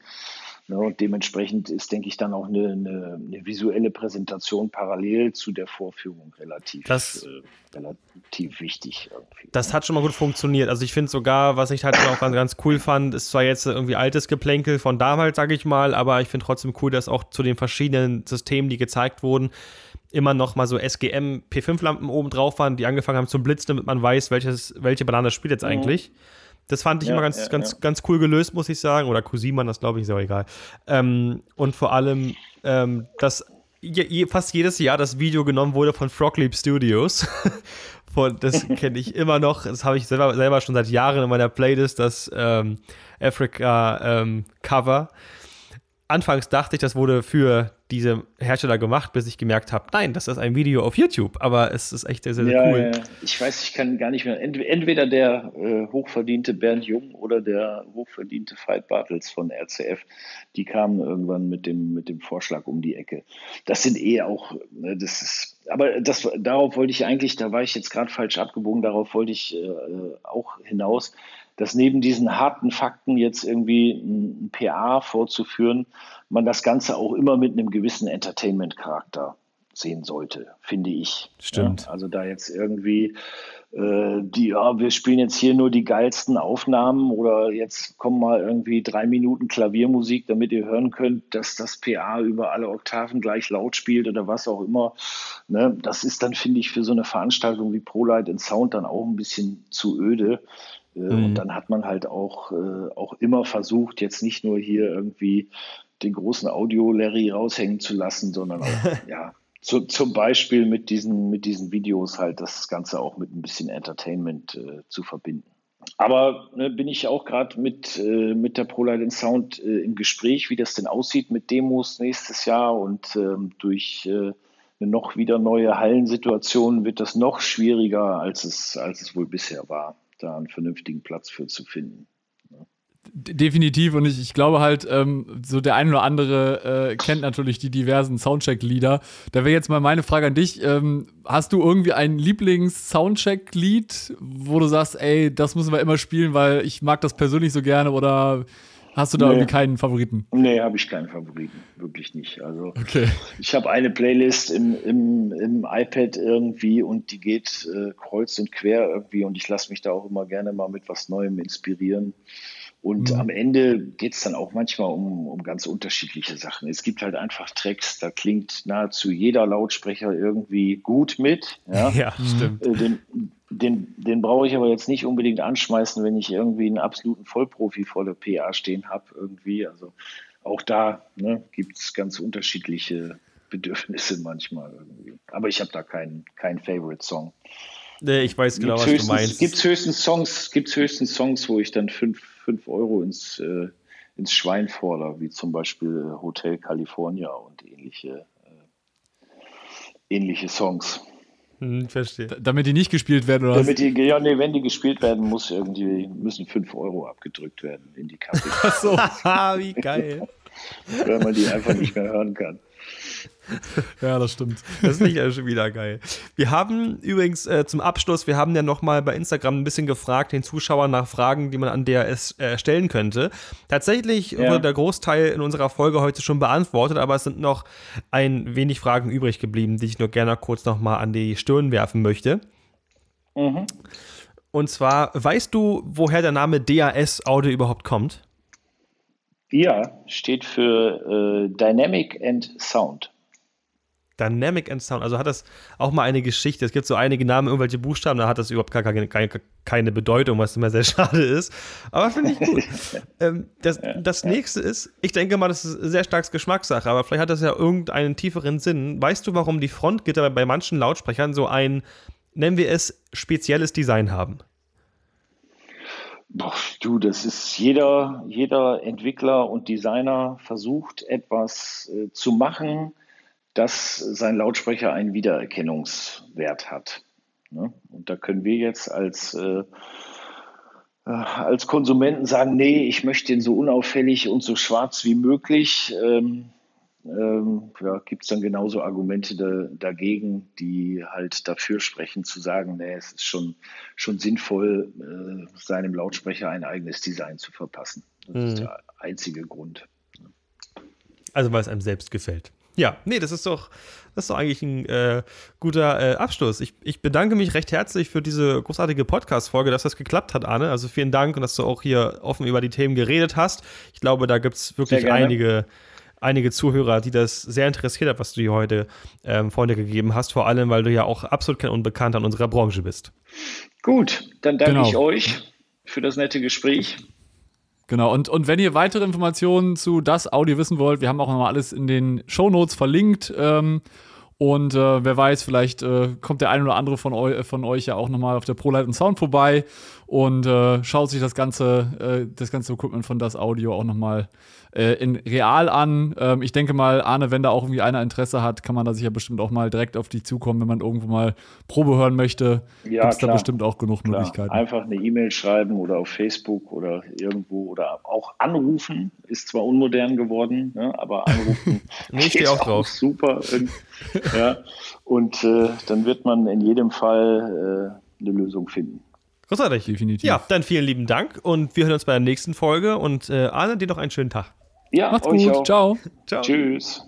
Ja, und dementsprechend ist, denke ich, dann auch eine, eine, eine, visuelle Präsentation parallel zu der Vorführung relativ, das, äh, relativ wichtig. Irgendwie. Das hat schon mal gut funktioniert. Also ich finde sogar, was ich halt auch ganz, cool fand, ist zwar jetzt irgendwie altes Geplänkel von damals, sage ich mal, aber ich finde trotzdem cool, dass auch zu den verschiedenen Systemen, die gezeigt wurden, immer noch mal so SGM P5-Lampen oben drauf waren, die angefangen haben zu blitzen, damit man weiß, welches, welche Banane spielt jetzt eigentlich. Mhm. Das fand ich ja, immer ganz, ja, ganz, ja. ganz cool gelöst, muss ich sagen. Oder Cousin, das glaube ich, ist auch egal. Ähm, und vor allem, ähm, dass je, fast jedes Jahr das Video genommen wurde von Frogleap Studios. von, das kenne ich immer noch. Das habe ich selber, selber schon seit Jahren in meiner Playlist, das ähm, Africa ähm, Cover anfangs dachte ich, das wurde für diese Hersteller gemacht, bis ich gemerkt habe, nein, das ist ein Video auf YouTube, aber es ist echt sehr, sehr ja, cool. Ja. Ich weiß, ich kann gar nicht mehr. Entweder der äh, hochverdiente Bernd Jung oder der hochverdiente Veit Bartels von RCF, die kamen irgendwann mit dem, mit dem Vorschlag um die Ecke. Das sind eh auch, ne, das ist, aber das, darauf wollte ich eigentlich, da war ich jetzt gerade falsch abgebogen, darauf wollte ich äh, auch hinaus dass neben diesen harten Fakten jetzt irgendwie ein PA vorzuführen, man das Ganze auch immer mit einem gewissen Entertainment-Charakter sehen sollte, finde ich. Stimmt. Ja, also da jetzt irgendwie äh, die, ja, wir spielen jetzt hier nur die geilsten Aufnahmen oder jetzt kommen mal irgendwie drei Minuten Klaviermusik, damit ihr hören könnt, dass das PA über alle Oktaven gleich laut spielt oder was auch immer. Ne? Das ist dann, finde ich, für so eine Veranstaltung wie ProLight in Sound dann auch ein bisschen zu öde. Äh, mhm. Und dann hat man halt auch, äh, auch immer versucht, jetzt nicht nur hier irgendwie den großen Audio-Larry raushängen zu lassen, sondern auch, ja, zu, zum Beispiel mit diesen, mit diesen Videos halt das Ganze auch mit ein bisschen Entertainment äh, zu verbinden. Aber ne, bin ich auch gerade mit, äh, mit der ProLight Sound äh, im Gespräch, wie das denn aussieht mit Demos nächstes Jahr und ähm, durch äh, eine noch wieder neue Hallensituation wird das noch schwieriger, als es, als es wohl bisher war, da einen vernünftigen Platz für zu finden. Definitiv und ich, ich glaube halt, ähm, so der ein oder andere äh, kennt natürlich die diversen Soundcheck-Lieder. Da wäre jetzt mal meine Frage an dich. Ähm, hast du irgendwie ein Lieblings-Soundcheck-Lied, wo du sagst, ey, das müssen wir immer spielen, weil ich mag das persönlich so gerne oder hast du da nee. irgendwie keinen Favoriten? Nee, habe ich keinen Favoriten, wirklich nicht. Also okay. ich habe eine Playlist im, im, im iPad irgendwie und die geht äh, kreuz und quer irgendwie und ich lasse mich da auch immer gerne mal mit was Neuem inspirieren. Und mhm. am Ende geht es dann auch manchmal um, um ganz unterschiedliche Sachen. Es gibt halt einfach Tracks, da klingt nahezu jeder Lautsprecher irgendwie gut mit. Ja, ja stimmt. Äh, den, den, den brauche ich aber jetzt nicht unbedingt anschmeißen, wenn ich irgendwie einen absoluten Vollprofi vor der PA stehen habe. Irgendwie. Also auch da ne, gibt es ganz unterschiedliche Bedürfnisse manchmal irgendwie. Aber ich habe da keinen kein Favorite-Song. Nee, ich weiß genau, gibt's was du meinst. Gibt es höchstens Songs, gibt's höchstens Songs, wo ich dann fünf, fünf Euro ins, äh, ins Schwein fordere, wie zum Beispiel äh, Hotel California und ähnliche, äh, ähnliche Songs. Hm, verstehe. damit die nicht gespielt werden, oder? Damit die, ja, nee, wenn die gespielt werden, muss irgendwie, müssen fünf Euro abgedrückt werden in die Kasse. Ach so, wie geil. Weil man die einfach nicht mehr hören kann. ja, das stimmt. Das finde ich ja schon wieder geil. Wir haben übrigens äh, zum Abschluss, wir haben ja nochmal bei Instagram ein bisschen gefragt, den Zuschauern nach Fragen, die man an DRS äh, stellen könnte. Tatsächlich ja. wurde der Großteil in unserer Folge heute schon beantwortet, aber es sind noch ein wenig Fragen übrig geblieben, die ich nur gerne kurz nochmal an die Stirn werfen möchte. Mhm. Und zwar, weißt du, woher der Name DAS Audio überhaupt kommt? Ja, steht für äh, Dynamic and Sound. Dynamic and Sound. Also hat das auch mal eine Geschichte. Es gibt so einige Namen, irgendwelche Buchstaben, da hat das überhaupt gar keine, keine, keine Bedeutung, was immer sehr schade ist. Aber finde ich gut. ähm, das, das nächste ist, ich denke mal, das ist sehr stark Geschmackssache, aber vielleicht hat das ja irgendeinen tieferen Sinn. Weißt du, warum die Frontgitter bei manchen Lautsprechern so ein, nennen wir es, spezielles Design haben? Boah, du, das ist jeder, jeder Entwickler und Designer versucht etwas äh, zu machen, dass sein Lautsprecher einen Wiedererkennungswert hat. Ne? Und da können wir jetzt als, äh, äh, als Konsumenten sagen, nee, ich möchte den so unauffällig und so schwarz wie möglich. Ähm, ähm, ja, gibt es dann genauso Argumente da, dagegen, die halt dafür sprechen, zu sagen, nee, es ist schon, schon sinnvoll, äh, seinem Lautsprecher ein eigenes Design zu verpassen. Das mhm. ist der einzige Grund. Also weil es einem selbst gefällt. Ja, nee, das ist doch, das ist doch eigentlich ein äh, guter äh, Abschluss. Ich, ich bedanke mich recht herzlich für diese großartige Podcast-Folge, dass das geklappt hat, Arne. Also vielen Dank und dass du auch hier offen über die Themen geredet hast. Ich glaube, da gibt es wirklich einige einige Zuhörer, die das sehr interessiert hat, was du hier heute ähm, Freunde gegeben hast, vor allem, weil du ja auch absolut kein Unbekannter in unserer Branche bist. Gut, dann danke genau. ich euch für das nette Gespräch. Genau, und, und wenn ihr weitere Informationen zu das Audio wissen wollt, wir haben auch nochmal alles in den Show Notes verlinkt. Ähm, und äh, wer weiß, vielleicht äh, kommt der ein oder andere von, eu von euch ja auch nochmal auf der ProLight und Sound vorbei und äh, schaut sich das ganze, äh, das ganze Equipment von das Audio auch nochmal äh, in real an. Ähm, ich denke mal, Arne, wenn da auch irgendwie einer Interesse hat, kann man da sicher bestimmt auch mal direkt auf dich zukommen, wenn man irgendwo mal Probe hören möchte. Ja, Gibt es da bestimmt auch genug klar. Möglichkeiten. Einfach eine E-Mail schreiben oder auf Facebook oder irgendwo oder auch anrufen. Ist zwar unmodern geworden, ne, aber anrufen nee, ich auch drauf. super. ja. Und äh, dann wird man in jedem Fall äh, eine Lösung finden. Großartig. Definitiv. Ja, dann vielen lieben Dank und wir hören uns bei der nächsten Folge und äh, Arne, dir noch einen schönen Tag. Ja, Macht's gut. Auch. Ciao. Ciao. Tschüss.